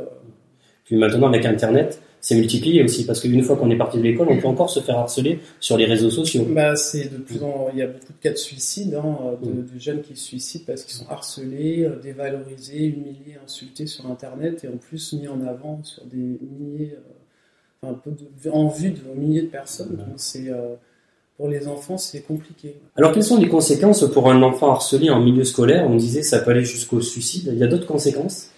Puis maintenant, avec Internet, c'est multiplié aussi parce qu'une fois qu'on est parti de l'école, on peut encore se faire harceler sur les réseaux sociaux. Bah, c'est de plus en il y a beaucoup de cas de suicide, hein, de, de, jeunes qui se suicident parce qu'ils sont harcelés, euh, dévalorisés, humiliés, insultés sur Internet et en plus mis en avant sur des milliers, euh, enfin, un peu de, en vue de milliers de personnes. Donc c'est euh, pour les enfants, c'est compliqué. Alors, quelles sont les conséquences pour un enfant harcelé en milieu scolaire? On disait ça peut aller jusqu'au suicide. Il y a d'autres conséquences?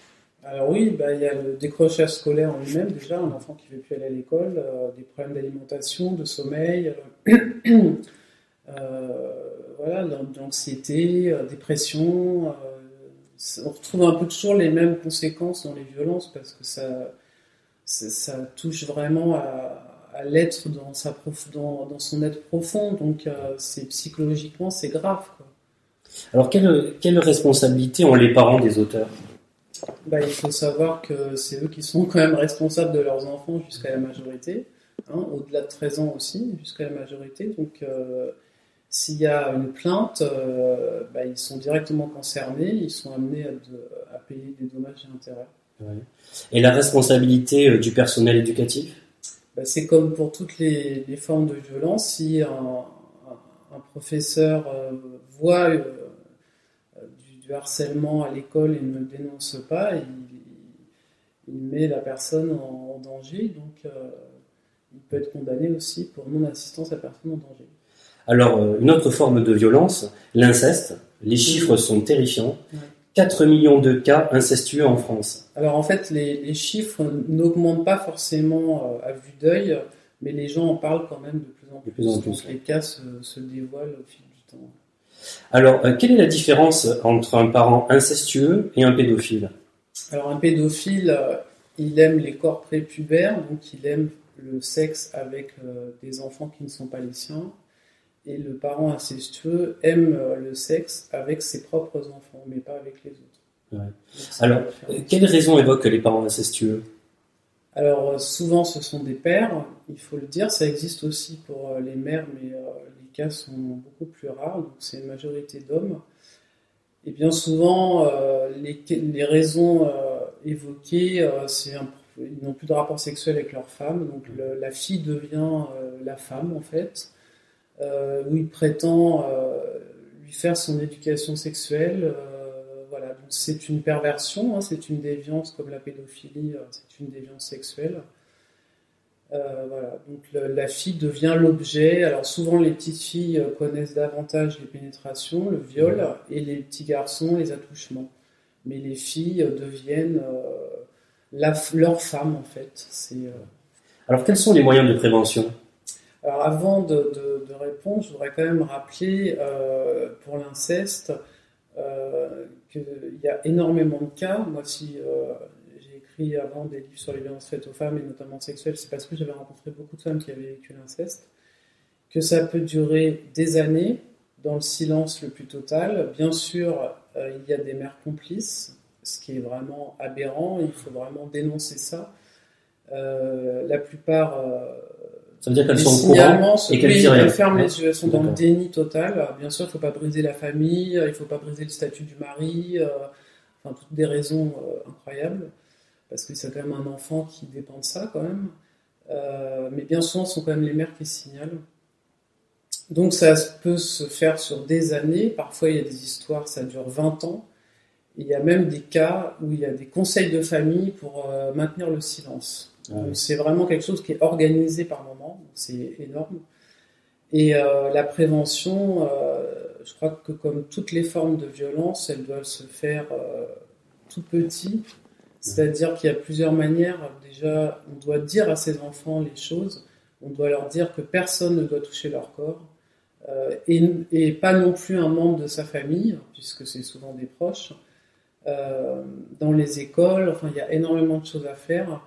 Alors oui, bah, il y a le décrochage scolaire en lui-même déjà, un enfant qui ne veut plus aller à l'école, euh, des problèmes d'alimentation, de sommeil, euh, euh voilà, d'anxiété, euh, dépression. on retrouve un peu toujours les mêmes conséquences dans les violences parce que ça, ça, touche vraiment à, l'être dans, dans, son être profond, donc c'est psychologiquement c'est grave. Alors quelle, quelle responsabilité ont les parents des auteurs? Bah, il faut savoir que c'est eux qui sont quand même responsables de leurs enfants jusqu'à la majorité, hein, au-delà de 13 ans aussi, jusqu'à la majorité. Donc, euh, s'il y a une plainte, euh, bah, ils sont directement concernés, ils sont amenés à, payer des dommages et intérêts. Et la responsabilité euh, du personnel éducatif? Bah, C'est comme pour toutes les, formes de violence, si un, professeur voit harcèlement à l'école et ne dénonce pas, il, il met la personne en, danger, donc euh, il peut être condamné aussi pour non-assistance à personne en danger. Alors, euh, une autre forme de violence, l'inceste. Les chiffres sont terrifiants. 4 millions de cas incestueux en France. Alors en fait, les, chiffres n'augmentent pas forcément euh, à vue d'œil, mais les gens en parlent quand même de plus en plus. en plus les cas se, se dévoilent au fil du temps. Alors, euh, quelle est la différence entre un parent incestueux et un pédophile Alors, un pédophile, euh, il aime les corps prépubères, donc il aime le sexe avec euh, des enfants qui ne sont pas les siens. Et le parent incestueux aime le sexe avec ses propres enfants, mais pas avec les autres. Alors, quelles raisons évoquent les parents incestueux? Alors souvent ce sont des pères, il faut le dire, ça existe aussi pour les mères, mais sont beaucoup plus rares, donc c'est une majorité d'hommes. Et bien souvent, euh, les, les, raisons euh, évoquées, euh, c'est ils n'ont plus de rapport sexuel avec leur femme, donc la fille devient la femme en fait, où il prétend lui faire son éducation sexuelle. voilà, donc c'est une perversion, hein, c'est une déviance comme la pédophilie, c'est une déviance sexuelle. Euh, voilà, donc la fille devient l'objet. Alors souvent les petites filles euh, connaissent davantage les pénétrations, le viol, et les petits garçons les attouchements. Mais les filles euh, deviennent leur femme en fait. C'est. Alors quels sont les moyens de prévention? Alors avant de, répondre, je voudrais quand même rappeler pour l'inceste qu'il y a énormément de cas. Moi, si avant des livres sur les violences faites aux femmes et notamment sexuelles, c'est parce que j'avais rencontré beaucoup de femmes qui avaient vécu l'inceste, que ça peut durer des années dans le silence le plus total. Bien sûr, euh, il y a des mères complices, ce qui est vraiment aberrant, il faut vraiment dénoncer ça. Euh, la plupart. Euh, ça veut dire qu'elles sont au et qu'elles disent ferment les yeux, elles sont dans le déni total. Bien sûr, il ne faut pas briser la famille, il ne faut pas briser le statut du mari, enfin, toutes des raisons incroyables parce que c'est quand même un enfant qui dépend de ça quand même. Euh, mais bien souvent, ce sont quand même les mères qui signalent. Donc ça peut se faire sur des années, parfois il y a des histoires, ça dure 20 ans. Il y a même des cas où il y a des conseils de famille pour euh, maintenir le silence. Ah c'est vraiment quelque chose qui est organisé par moment, c'est énorme. Et euh, la prévention, je crois que comme toutes les formes de violence, elles doivent se faire tout petit c'est-à-dire qu'il y a plusieurs manières. Déjà, on doit dire à ses enfants les choses. On doit leur dire que personne ne doit toucher leur corps. Euh, et, pas non plus un membre de sa famille, puisque c'est souvent des proches. Euh, dans les écoles, enfin, il y a énormément de choses à faire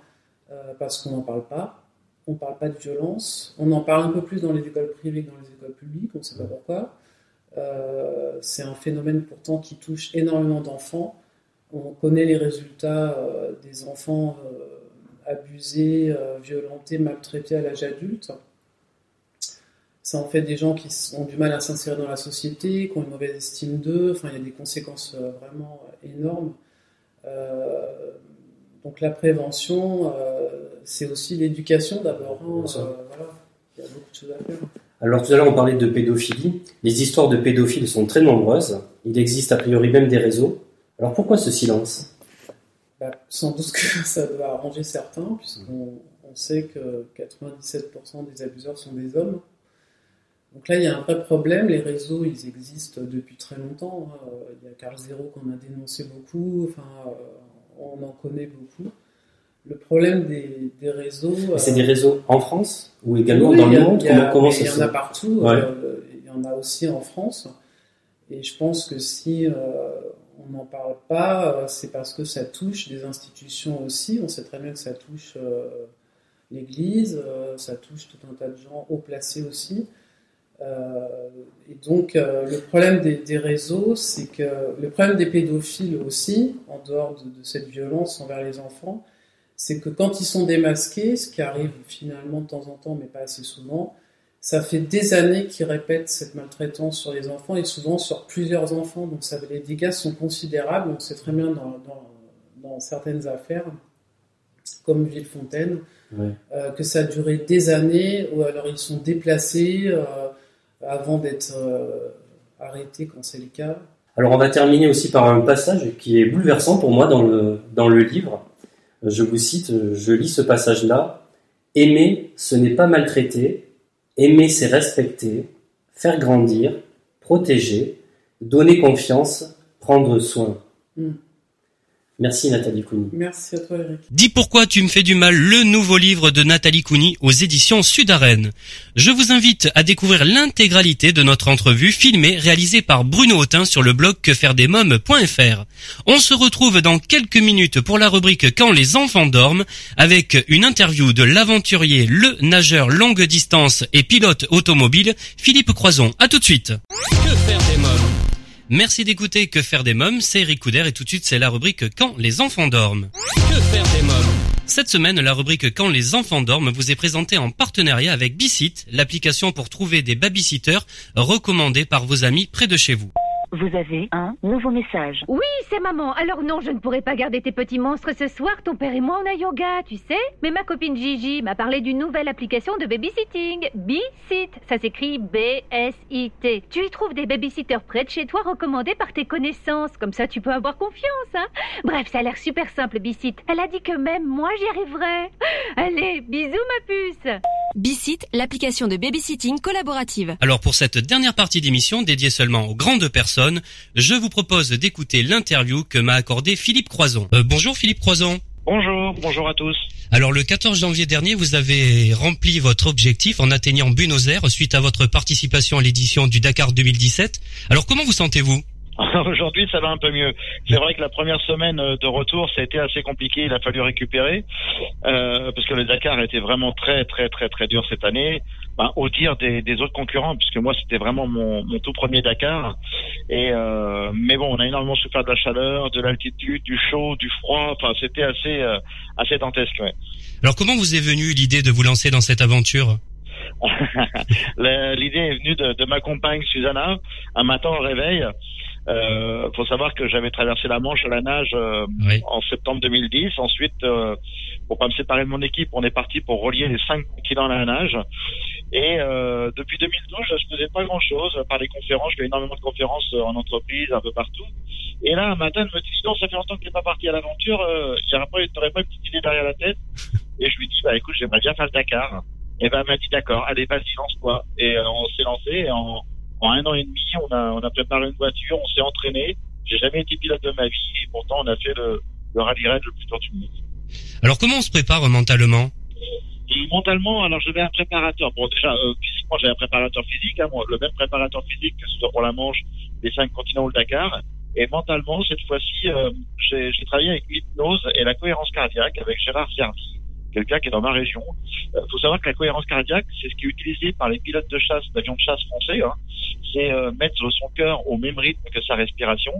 euh, parce qu'on n'en parle pas. On ne parle pas de violence. On en parle un peu plus dans les écoles privées que dans les écoles publiques, on ne sait pas pourquoi. c'est un phénomène pourtant qui touche énormément d'enfants. On connaît les résultats euh, des enfants euh, abusés, euh, violentés, maltraités à l'âge adulte. Ça en fait des gens qui ont du mal à s'insérer dans la société, qui ont une mauvaise estime d'eux. Enfin, il y a des conséquences vraiment énormes. donc la prévention, c'est aussi l'éducation d'abord. Hein, voilà, il y a beaucoup de choses à faire. Alors tout à l'heure on parlait de pédophilie. Les histoires de pédophiles sont très nombreuses. Il existe a priori même des réseaux. Alors pourquoi ce silence? Bah, Sans doute que ça doit arranger certains, puisqu'on on sait que 97% des abuseurs sont des hommes. Donc là, il y a un vrai problème. Les réseaux, ils existent depuis très longtemps. Hein. Il y a Carl Zero qu'on a dénoncé beaucoup. Enfin, euh, on en connaît beaucoup. Le problème des, réseaux. C'est des réseaux en France ou également dans le monde? comment, Il y en a partout. Euh, il y en a aussi en France. Et je pense que si euh, on n'en parle pas, c'est parce que ça touche des institutions aussi. On sait très bien que ça touche l'Église, ça touche tout un tas de gens haut placés aussi. et donc, le problème des, réseaux, c'est que le problème des pédophiles aussi, en dehors de, de cette violence envers les enfants, c'est que quand ils sont démasqués, ce qui arrive finalement de temps en temps, mais pas assez souvent, ça fait des années qu'ils répètent cette maltraitance sur les enfants et souvent sur plusieurs enfants. Donc ça, les dégâts sont considérables. On sait très bien dans, certaines affaires, comme Villefontaine, euh, que ça a duré des années, ou alors ils sont déplacés euh, avant d'être euh, arrêtés quand c'est le cas. Alors on va terminer aussi par un passage qui est bouleversant pour moi dans le, dans le livre. Je vous cite, je lis ce passage-là. Aimer, ce n'est pas maltraiter. Aimer, c'est respecter, faire grandir, protéger, donner confiance, prendre soin. Hmm. Merci Nathalie Couni. Merci à toi Eric. Dis pourquoi tu me fais du mal, le nouveau livre de Nathalie Couni aux éditions Sud-Arène. Je vous invite à découvrir l'intégralité de notre entrevue filmée réalisée par Bruno Autin sur le blog quefairedesmoms.fr. On se retrouve dans quelques minutes pour la rubrique Quand les enfants dorment avec une interview de l'aventurier, le nageur longue distance et pilote automobile Philippe Croison. À tout de suite. Que faire des mômes Merci d'écouter Que faire des mômes, c'est Eric Couder et tout de suite c'est la rubrique Quand les enfants dorment. Que faire des mômes Cette semaine, la rubrique Quand les enfants dorment vous est présentée en partenariat avec Bicit, l'application pour trouver des babysitters recommandés par vos amis près de chez vous. Vous avez un nouveau message. Oui, c'est maman. Alors non, je ne pourrai pas garder tes petits monstres ce soir. Ton père et moi, on a yoga, tu sais. Mais ma copine Gigi m'a parlé d'une nouvelle application de babysitting. B-Sit. Ça s'écrit B-S-I-T. Tu y trouves des babysitters près de chez toi recommandés par tes connaissances. Comme ça, tu peux avoir confiance, hein. Bref, ça a l'air super simple, B-Sit. Elle a dit que même moi, j'y arriverai. Allez, bisous, ma puce. B-Sit, l'application de babysitting collaborative. Alors pour cette dernière partie d'émission dédiée seulement aux grandes personnes, je vous propose d'écouter l'interview que m'a accordé Philippe Croison. Euh, bonjour Philippe Croison. Bonjour, bonjour à tous. Alors le 14 janvier dernier, vous avez rempli votre objectif en atteignant Buenos Aires suite à votre participation à l'édition du Dakar 2017. Alors comment vous sentez-vous? Aujourd'hui, ça va un peu mieux. C'est vrai que la première semaine euh, de retour, ça a été assez compliqué. Il a fallu récupérer euh, parce que le Dakar a été vraiment très, très, très, très dur cette année. Ben, au dire des, des, autres concurrents, puisque moi, c'était vraiment mon, mon, tout premier Dakar. Et euh, mais bon, on a énormément souffert de la chaleur, de l'altitude, du chaud, du froid. Enfin, c'était assez, euh, assez dantesque. Ouais. Alors, comment vous est venue l'idée de vous lancer dans cette aventure? L'idée est venue de, de, ma compagne Susanna. Un matin au réveil, euh, faut savoir que j'avais traversé la Manche à la nage euh, en septembre 2010. Ensuite, euh, pour pas me séparer de mon équipe, on est parti pour relier les cinq continents à la nage. Et euh, depuis 2012, je faisais pas grand-chose par les conférences. Je fais énormément de conférences en entreprise, un peu partout. Et là, un matin, elle me dit non, ça fait longtemps que t'es pas parti à l'aventure. Euh, t'aurais pas une petite idée derrière la tête Et je lui dis bah écoute, j'aimerais bien faire le Dakar. Et ben elle m'a dit d'accord, allez vas-y lance-toi. Et on s'est lancé. Et en en un an et demi, on a, on a préparé une voiture, on s'est entraîné. J'ai jamais été pilote de ma vie et pourtant on a fait le, le rallye raid le plus dur du monde. Alors comment on se prépare mentalement? Mentalement, alors j'avais un préparateur. Bon, déjà, euh, physiquement, j'avais un préparateur physique, hein, le même préparateur physique que ce soit pour la Manche, les cinq continents ou le Dakar. Et mentalement, cette fois-ci, euh, j'ai travaillé avec l'hypnose et la cohérence cardiaque avec Gérard Servi quelqu'un qui est dans ma région. Il euh, faut savoir que la cohérence cardiaque, c'est ce qui est utilisé par les pilotes de chasse, d'avions de chasse français. Hein. C'est euh, mettre son cœur au même rythme que sa respiration.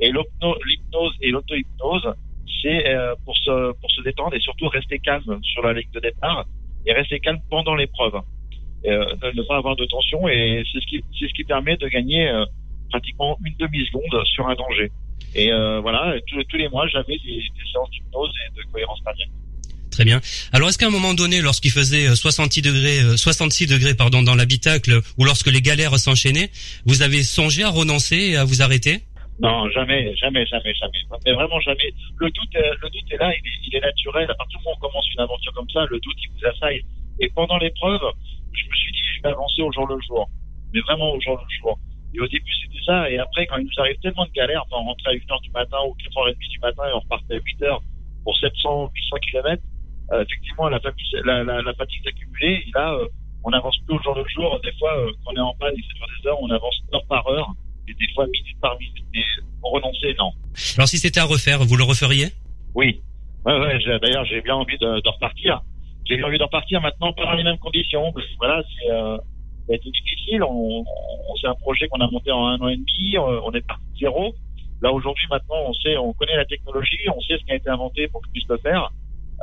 Et l'hypnose et l'auto-hypnose, c'est euh, pour, se, pour se détendre et surtout rester calme sur la ligne de départ et rester calme pendant l'épreuve. ne pas avoir de tension et c'est ce qui, c'est ce qui permet de gagner pratiquement une demi-seconde sur un danger. Et euh, voilà, tous, tous les mois, j'avais des, des séances d'hypnose et de cohérence cardiaque. Très bien. Alors est-ce qu'à un moment donné, lorsqu'il faisait 66 euh, degrés, 66 euh, degrés pardon, dans l'habitacle, ou lorsque les galères s'enchaînaient, vous avez songé à renoncer et à vous arrêter? Non, jamais, jamais, jamais, jamais. Mais vraiment jamais. Le doute, euh, le doute est là, il est, naturel. À partir du moment où on commence une aventure comme ça, le doute, il vous assaille. Et pendant l'épreuve, je me suis dit, je vais avancer au jour le jour. Mais vraiment au jour le jour. Et au début, c'était ça. Et après, quand il nous arrive tellement de galères, enfin, on rentrait à 1h du matin ou 4h30 du matin et on repartait à 8h pour 700, 800 km, effectivement, la, la, fatigue accumulée, et là, euh, on avance plus au jour le jour. Des fois, euh, quand on est en panne et c'est sur des heures, on avance heure par heure, des fois minute par minute. Et renoncer, non. Alors, si c'était à refaire, vous le referiez? Oui. Ouais, ouais, D'ailleurs, j'ai bien envie de, de repartir. J'ai bien envie de repartir maintenant, pas dans les mêmes conditions. Parce que, voilà, c'est euh, ça a été difficile. On, on c'est un projet qu'on a monté en un an et demi. On est parti de zéro. Là aujourd'hui, maintenant, on sait, on connaît la technologie, on sait ce qui a été inventé pour qu'on puisse le faire.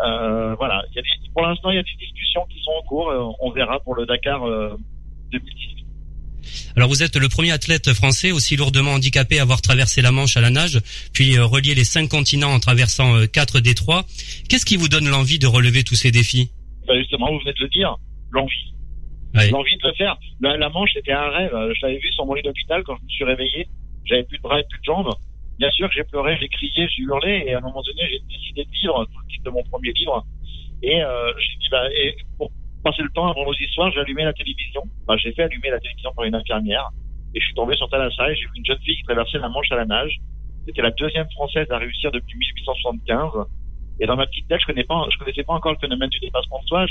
Euh, voilà. Il y a des, pour l'instant, il y a des discussions qui sont en cours. Euh, on verra pour le Dakar euh, 2018. Alors vous êtes le premier athlète français aussi lourdement handicapé à avoir traversé la Manche à la nage, puis euh, relié les cinq continents en traversant euh, quatre détroits. Qu'est-ce qui vous donne l'envie de relever tous ces défis? Ben Justement, vous venez de le dire, l'envie. Oui. L'envie de le faire. La, la Manche, c'était un rêve. Je l'avais vu sur mon lit d'hôpital quand je me suis réveillé. J'avais plus de bras et plus de jambes. Bien sûr que j'ai pleuré, j'ai crié, j'ai hurlé, et à un moment donné, j'ai décidé de vivre tout le titre de mon premier livre. Et euh, j'ai dit, bah, et pour passer le temps nos histoires, j'ai allumé la télévision. J'ai fait allumer la télévision par une infirmière, et je suis tombé sur Thalassa, et j'ai vu une jeune fille qui traversait la Manche à la nage. C'était la deuxième française à réussir depuis 1875. Et dans ma petite tête, je connais pas, je connaissais pas encore le phénomène du dépassement de soi.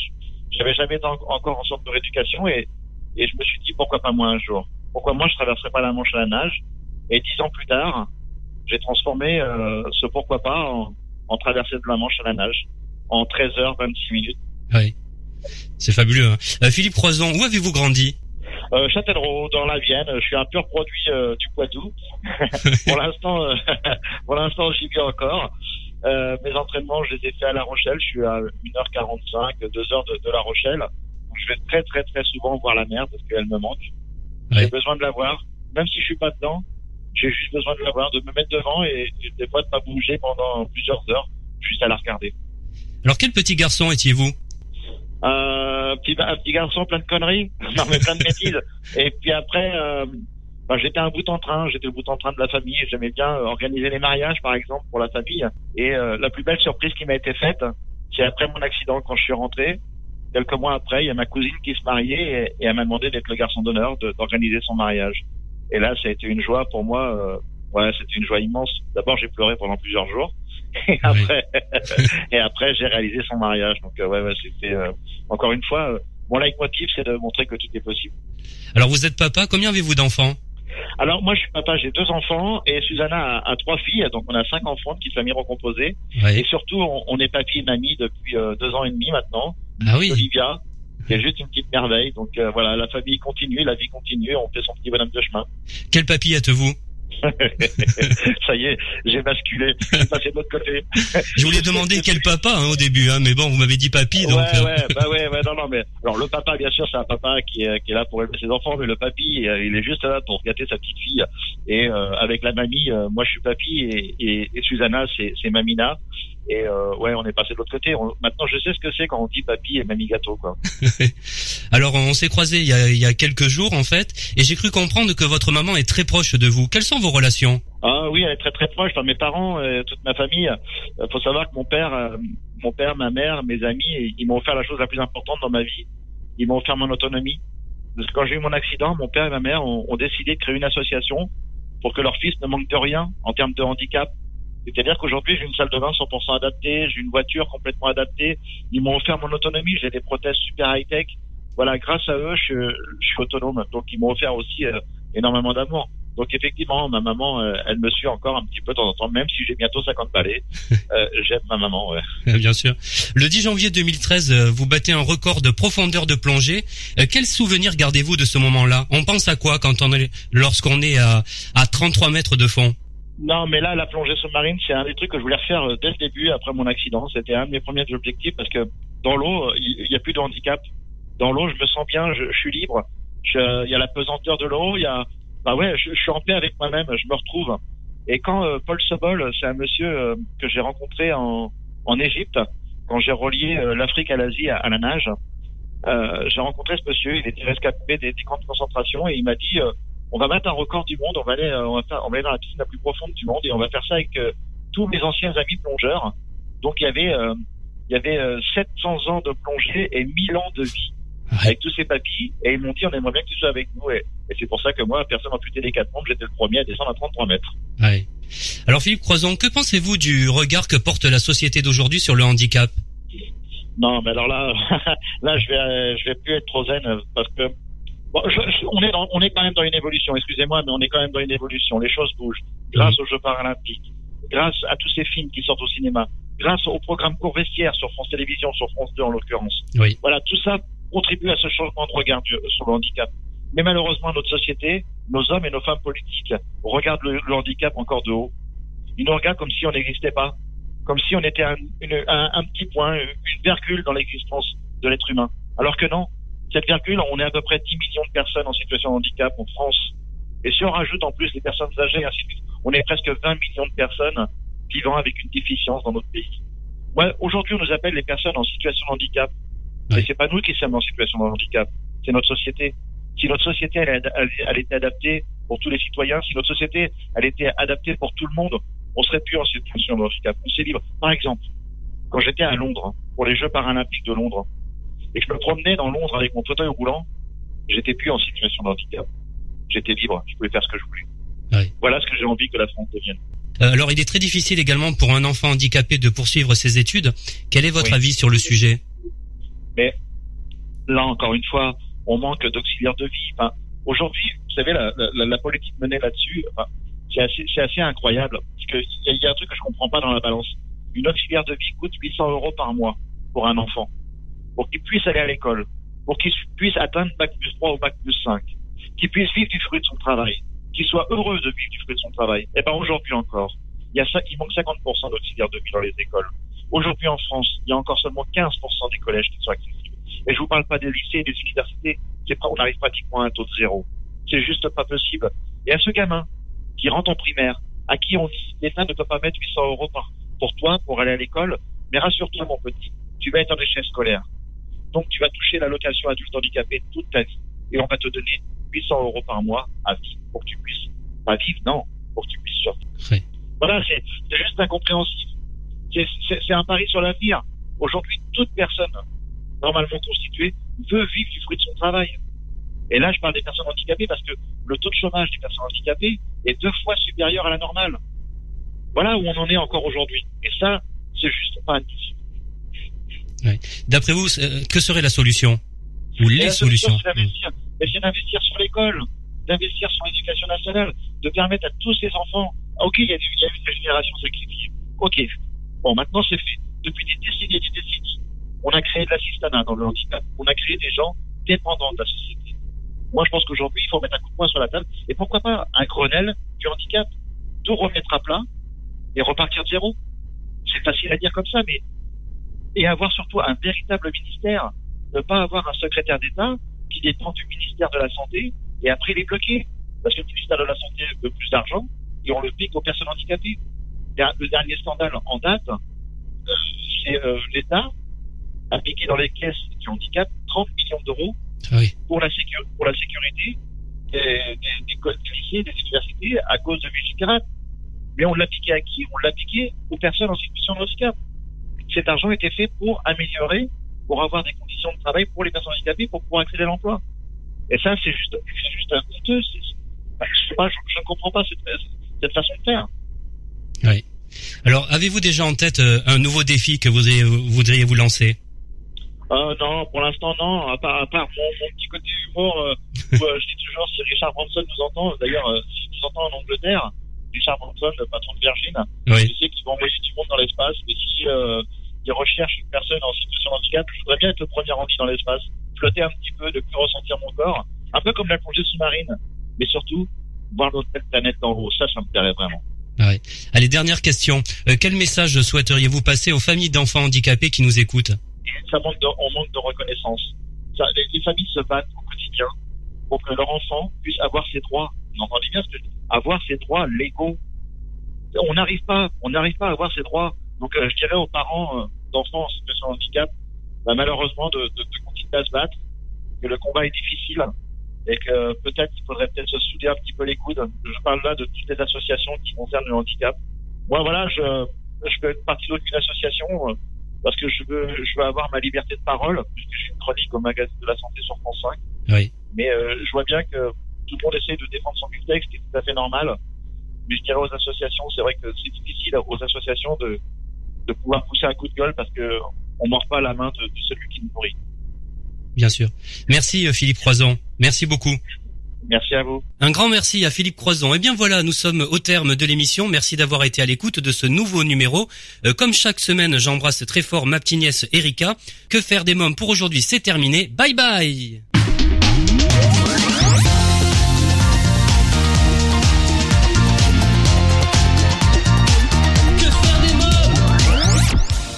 J'avais jamais été encore en sorte de rééducation, et, je me suis dit, pourquoi pas moi un jour? Pourquoi moi je traverserais pas la Manche à la nage? Et dix ans plus tard, j'ai transformé euh, ce pourquoi pas en, en, traversée de la Manche à la nage en 13 heures 26 minutes. C'est fabuleux. Hein. Euh, Philippe Croison, où avez-vous grandi euh, Châtellerault, dans la Vienne. Je suis un pur produit euh, du Poitou. pour l'instant, euh, pour l'instant, j'y vis encore. Mes entraînements, je les ai faits à La Rochelle. Je suis à 1h45, 2 heures de, de La Rochelle. Donc, je vais très, très, très souvent voir la mer parce qu'elle me manque. J'ai besoin de la voir. Même si je suis pas dedans, j'ai juste besoin de la voir, de me mettre devant et, et des fois de pas bouger pendant plusieurs heures, juste à la regarder. Alors quel petit garçon étiez-vous euh, petit, Un petit garçon plein de conneries, non mais plein de bêtises. Et puis après, euh, ben, j'étais un bout en train, j'étais le bout en train de la famille. J'aimais bien organiser les mariages, par exemple, pour la famille. Et euh, la plus belle surprise qui m'a été faite, c'est après mon accident, quand je suis rentré, quelques mois après, il y a ma cousine qui se mariait et, et elle m'a demandé d'être le garçon d'honneur, d'organiser son mariage. Et là, ça a été une joie pour moi. Euh, ouais, c'était une joie immense. D'abord, j'ai pleuré pendant plusieurs jours. Et après, oui. et après, j'ai réalisé son mariage. Donc, euh, ouais, ouais c'était euh, encore une fois, euh, mon leitmotiv, c'est de montrer que tout est possible. Alors, vous êtes papa. Combien avez-vous d'enfants? Alors moi je suis papa, j'ai deux enfants et Susanna a, a, trois filles, donc on a cinq enfants de petite famille recomposée. Oui. Et surtout on, on, est papy et mamie depuis euh, deux ans et demi maintenant. Ah oui. Olivia, qui est juste une petite merveille. Donc euh, voilà, la famille continue, la vie continue, on fait son petit bonhomme de chemin. Quel papy êtes-vous? ça y est, j'ai basculé, j'ai passé de l'autre côté. Je voulais demander quel papa hein, au début, hein, mais bon, vous m'avez dit papy, donc. Ouais, ouais, bah ouais, ouais, non, non, mais alors le papa, bien sûr, c'est un papa qui est, qui est là pour élever ses enfants, mais le papy, euh, il est juste là pour gâter sa petite fille. Et euh, avec la mamie, euh, moi je suis papy et, et, et Susanna, c'est Mamina. Et euh, ouais, on est passé de l'autre côté. On, maintenant, je sais ce que c'est quand on dit papy et mamie gâteau, quoi. Alors, on s'est croisés il y, a, il y a quelques jours, en fait, et j'ai cru comprendre que votre maman est très proche de vous. Quelles sont vos relations? Ah oui, elle est très très proche. Enfin, mes parents, euh, toute ma famille. Euh, faut savoir que mon père, euh, mon père, ma mère, mes amis, ils m'ont offert la chose la plus importante dans ma vie. Ils m'ont offert mon autonomie. Parce que quand j'ai eu mon accident, mon père et ma mère ont, ont décidé de créer une association pour que leur fils ne manque de rien en termes de handicap c'est-à-dire qu'aujourd'hui, j'ai une salle de bain 100% adaptée, j'ai une voiture complètement adaptée. Ils m'ont offert mon autonomie, j'ai des prothèses super high-tech. Voilà, grâce à eux, je, je suis autonome. Donc, ils m'ont offert aussi euh, énormément d'amour. Donc, effectivement, ma maman, euh, elle me suit encore un petit peu de temps en temps, même si j'ai bientôt 50 balais. Euh, J'aime ma maman, ouais. Bien sûr. Le 10 janvier 2013, vous battez un record de profondeur de plongée. Quel souvenir gardez-vous de ce moment-là? On pense à quoi quand on est, lorsqu'on est à, à 33 mètres de fond? Non, mais là, la plongée sous-marine, c'est un des trucs que je voulais refaire euh, dès le début, après mon accident. C'était un de mes premiers objectifs parce que dans l'eau, il n'y a plus de handicap. Dans l'eau, je me sens bien, je, suis libre. Il y a la pesanteur de l'eau, il y a, bah ouais, je, suis en paix avec moi-même, je me retrouve. Et quand euh, Paul Sobol, c'est un monsieur euh, que j'ai rencontré en, en Égypte, quand j'ai relié euh, l'Afrique à l'Asie à, la nage, j'ai rencontré ce monsieur, il était rescapé des, des camps de concentration et il m'a dit on va mettre un record du monde, on va aller, on va, faire, on va aller dans la piscine la plus profonde du monde et on va faire ça avec tous mes anciens amis plongeurs. Donc il y avait il y avait 700 ans de plongée et 1000 ans de vie avec tous ces papilles et ils m'ont dit on aimerait bien que tu sois avec nous et, c'est pour ça que moi personne amputé des quatre membres j'étais le premier à descendre à 33 mètres. Ouais. Alors Philippe Croison, que pensez-vous du regard que porte la société d'aujourd'hui sur le handicap? Non, mais alors là, là je vais, je vais plus être trop zen parce que bon, on est on est quand même dans une évolution. Excusez-moi, mais on est quand même dans une évolution. Les choses bougent grâce aux Jeux paralympiques, grâce à tous ces films qui sortent au cinéma, grâce au programme court vestiaire sur France Télévisions, sur France 2 en l'occurrence. Oui. Voilà, tout ça contribue à ce changement de regard sur le handicap. Mais malheureusement, notre société, nos hommes et nos femmes politiques regardent le, handicap encore de haut. Ils nous regardent comme si on n'existait pas, comme si on était un, un, petit point, une virgule dans l'existence de l'être humain. Alors que non, cette virgule, on est à peu près 10 millions de personnes en situation de handicap en France. Et si on rajoute en plus les personnes âgées, ainsi de suite, on est presque 20 millions de personnes vivant avec une déficience dans notre pays. Ouais, aujourd'hui, on nous appelle les personnes en situation de handicap. Mais c'est pas nous qui sommes en situation de handicap, c'est notre société. Si notre société elle, elle, était adaptée pour tous les citoyens, si notre société elle était adaptée pour tout le monde, on serait plus en situation de handicap. On serait libre. Par exemple, quand j'étais à Londres pour les Jeux paralympiques de Londres et que je me promenais dans Londres avec mon fauteuil roulant, j'étais plus en situation de handicap. J'étais libre, je pouvais faire ce que je voulais. Voilà ce que j'ai envie que la France devienne. Euh, alors, il est très difficile également pour un enfant handicapé de poursuivre ses études. Quel est votre avis sur le sujet? Mais là, encore une fois, on manque d'auxiliaires de vie. Enfin, aujourd'hui, vous savez, la, la, la politique menée là-dessus, enfin, c'est assez, incroyable. Parce qu'il y, y, a un truc que je comprends pas dans la balance. Une auxiliaire de vie coûte 800 euros par mois pour un enfant, pour qu'il puisse aller à l'école, pour qu'il puisse atteindre bac plus 3 ou bac plus 5, qu'il puisse vivre du fruit de son travail, qu'il soit heureux de vivre du fruit de son travail. Eh ben aujourd'hui encore, il y a ça, il manque 50% d'auxiliaires de vie dans les écoles. Aujourd'hui en France, il y a encore seulement 15% des collèges qui sont accessibles. Et je vous parle pas des lycées et des universités. C'est pas, on arrive pratiquement à un taux de zéro. C'est juste pas possible. Et à ce gamin qui rentre en primaire, à qui on dit, l'État ne peut pas mettre 800 euros pour toi pour aller à l'école, mais rassure-toi, mon petit, tu vas être en échec scolaire. Donc, tu vas toucher l'allocation adulte handicapé toute ta vie. Et on va te donner 800 euros par mois à vivre pour que tu puisses, pas vivre, non, pour que tu puisses sortir. Voilà, c'est juste incompréhensible. C'est un pari sur l'avenir. Aujourd'hui, toute personne normalement constitué veut vivre du fruit de son travail. Et là, je parle des personnes handicapées parce que le taux de chômage des personnes handicapées est deux fois supérieur à la normale. Voilà où on en est encore aujourd'hui. Et ça, c'est juste pas admissible. Ouais. D'après vous, euh, que serait la solution Ou les solutions C'est d'investir sur l'école, d'investir sur l'éducation nationale, de permettre à tous ces enfants. Ok, il y a, eu une génération sacrifiée. Ok. Bon, maintenant c'est fait. Depuis des décennies et des décennies, on a créé de l'assistanat dans le handicap. On a créé des gens dépendants de la société. Moi, je pense qu'aujourd'hui, il faut mettre un coup de poing sur la table. Et pourquoi pas un Grenelle du handicap Tout remettre à plat et repartir de zéro. C'est facile à dire comme ça, mais et avoir surtout un véritable ministère, ne pas avoir un secrétaire d'État qui dépend du ministère de la Santé et après les bloquer. Parce que le ministère de la Santé veut plus d'argent et on le pique aux personnes handicapées. Le dernier scandale en date, euh, c'est euh, l'État appliquer dans les caisses du handicap 30 millions d'euros ah pour, la pour la sécurité des, des, des, lycées, des universités à cause de Vigipirate. Mais on l'a piqué à qui? On l'a piqué aux personnes en situation de handicap. Cet argent était fait pour améliorer, pour avoir des conditions de travail pour les personnes handicapées, pour pouvoir accéder à l'emploi. Et ça, c'est juste, c'est juste un. Je, sais pas, je, ne comprends pas cette, cette façon de faire. Oui. Alors, avez-vous déjà en tête euh, un nouveau défi que vous voudriez vous lancer? Euh, non, pour l'instant non. À part, à part mon, mon petit côté humour, euh, où, je dis toujours si Richard Branson nous entend. D'ailleurs, s'il nous entend en Angleterre, Richard Branson, le patron de Virgin, oui. je sais qu'il va envoyer du monde dans l'espace. Et si euh, il recherche une personne en situation de handicap, je voudrais bien être le premier rendu dans l'espace, flotter un petit peu, de plus ressentir mon corps, un peu comme la plongée sous-marine, mais surtout voir notre planète en haut. Ça, ça me plairait vraiment. Ouais. Allez, dernière question. Euh, quel message souhaiteriez-vous passer aux familles d'enfants handicapés qui nous écoutent? Ça manque de, on manque de reconnaissance. Ça, les, familles se battent au quotidien pour que leur enfant puisse avoir ses droits. Vous entendez bien ce que je dis? Avoir ses droits légaux. on n'arrive pas, on n'arrive pas à avoir ces droits. Donc, je dirais aux parents d'enfants en situation de handicap, bah, malheureusement, de, de, de continuer à se battre, que le combat est difficile et que peut-être il faudrait peut-être se souder un petit peu les coudes. Je parle là de toutes les associations qui concernent le handicap. Moi, voilà, je, je peux être partie d'une association euh, parce que je veux, je veux avoir ma liberté de parole, puisque je suis une chronique au magazine de la santé sur France 5. Oui. Mais euh, je vois bien que tout le monde essaie de défendre son bulletin, ce qui est tout à fait normal. Mais je dirais aux associations, c'est vrai que c'est difficile aux associations de, de pouvoir pousser un coup de gueule parce que on mord pas la main de, de celui qui nous nourrit. Bien sûr. Merci euh, Philippe Croison. Merci beaucoup. Merci à vous. Un grand merci à Philippe Croison. Et eh bien voilà, nous sommes au terme de l'émission. Merci d'avoir été à l'écoute de ce nouveau numéro. Euh, comme chaque semaine, j'embrasse très fort ma petite nièce Erika. Que faire des mômes pour aujourd'hui, c'est terminé. Bye bye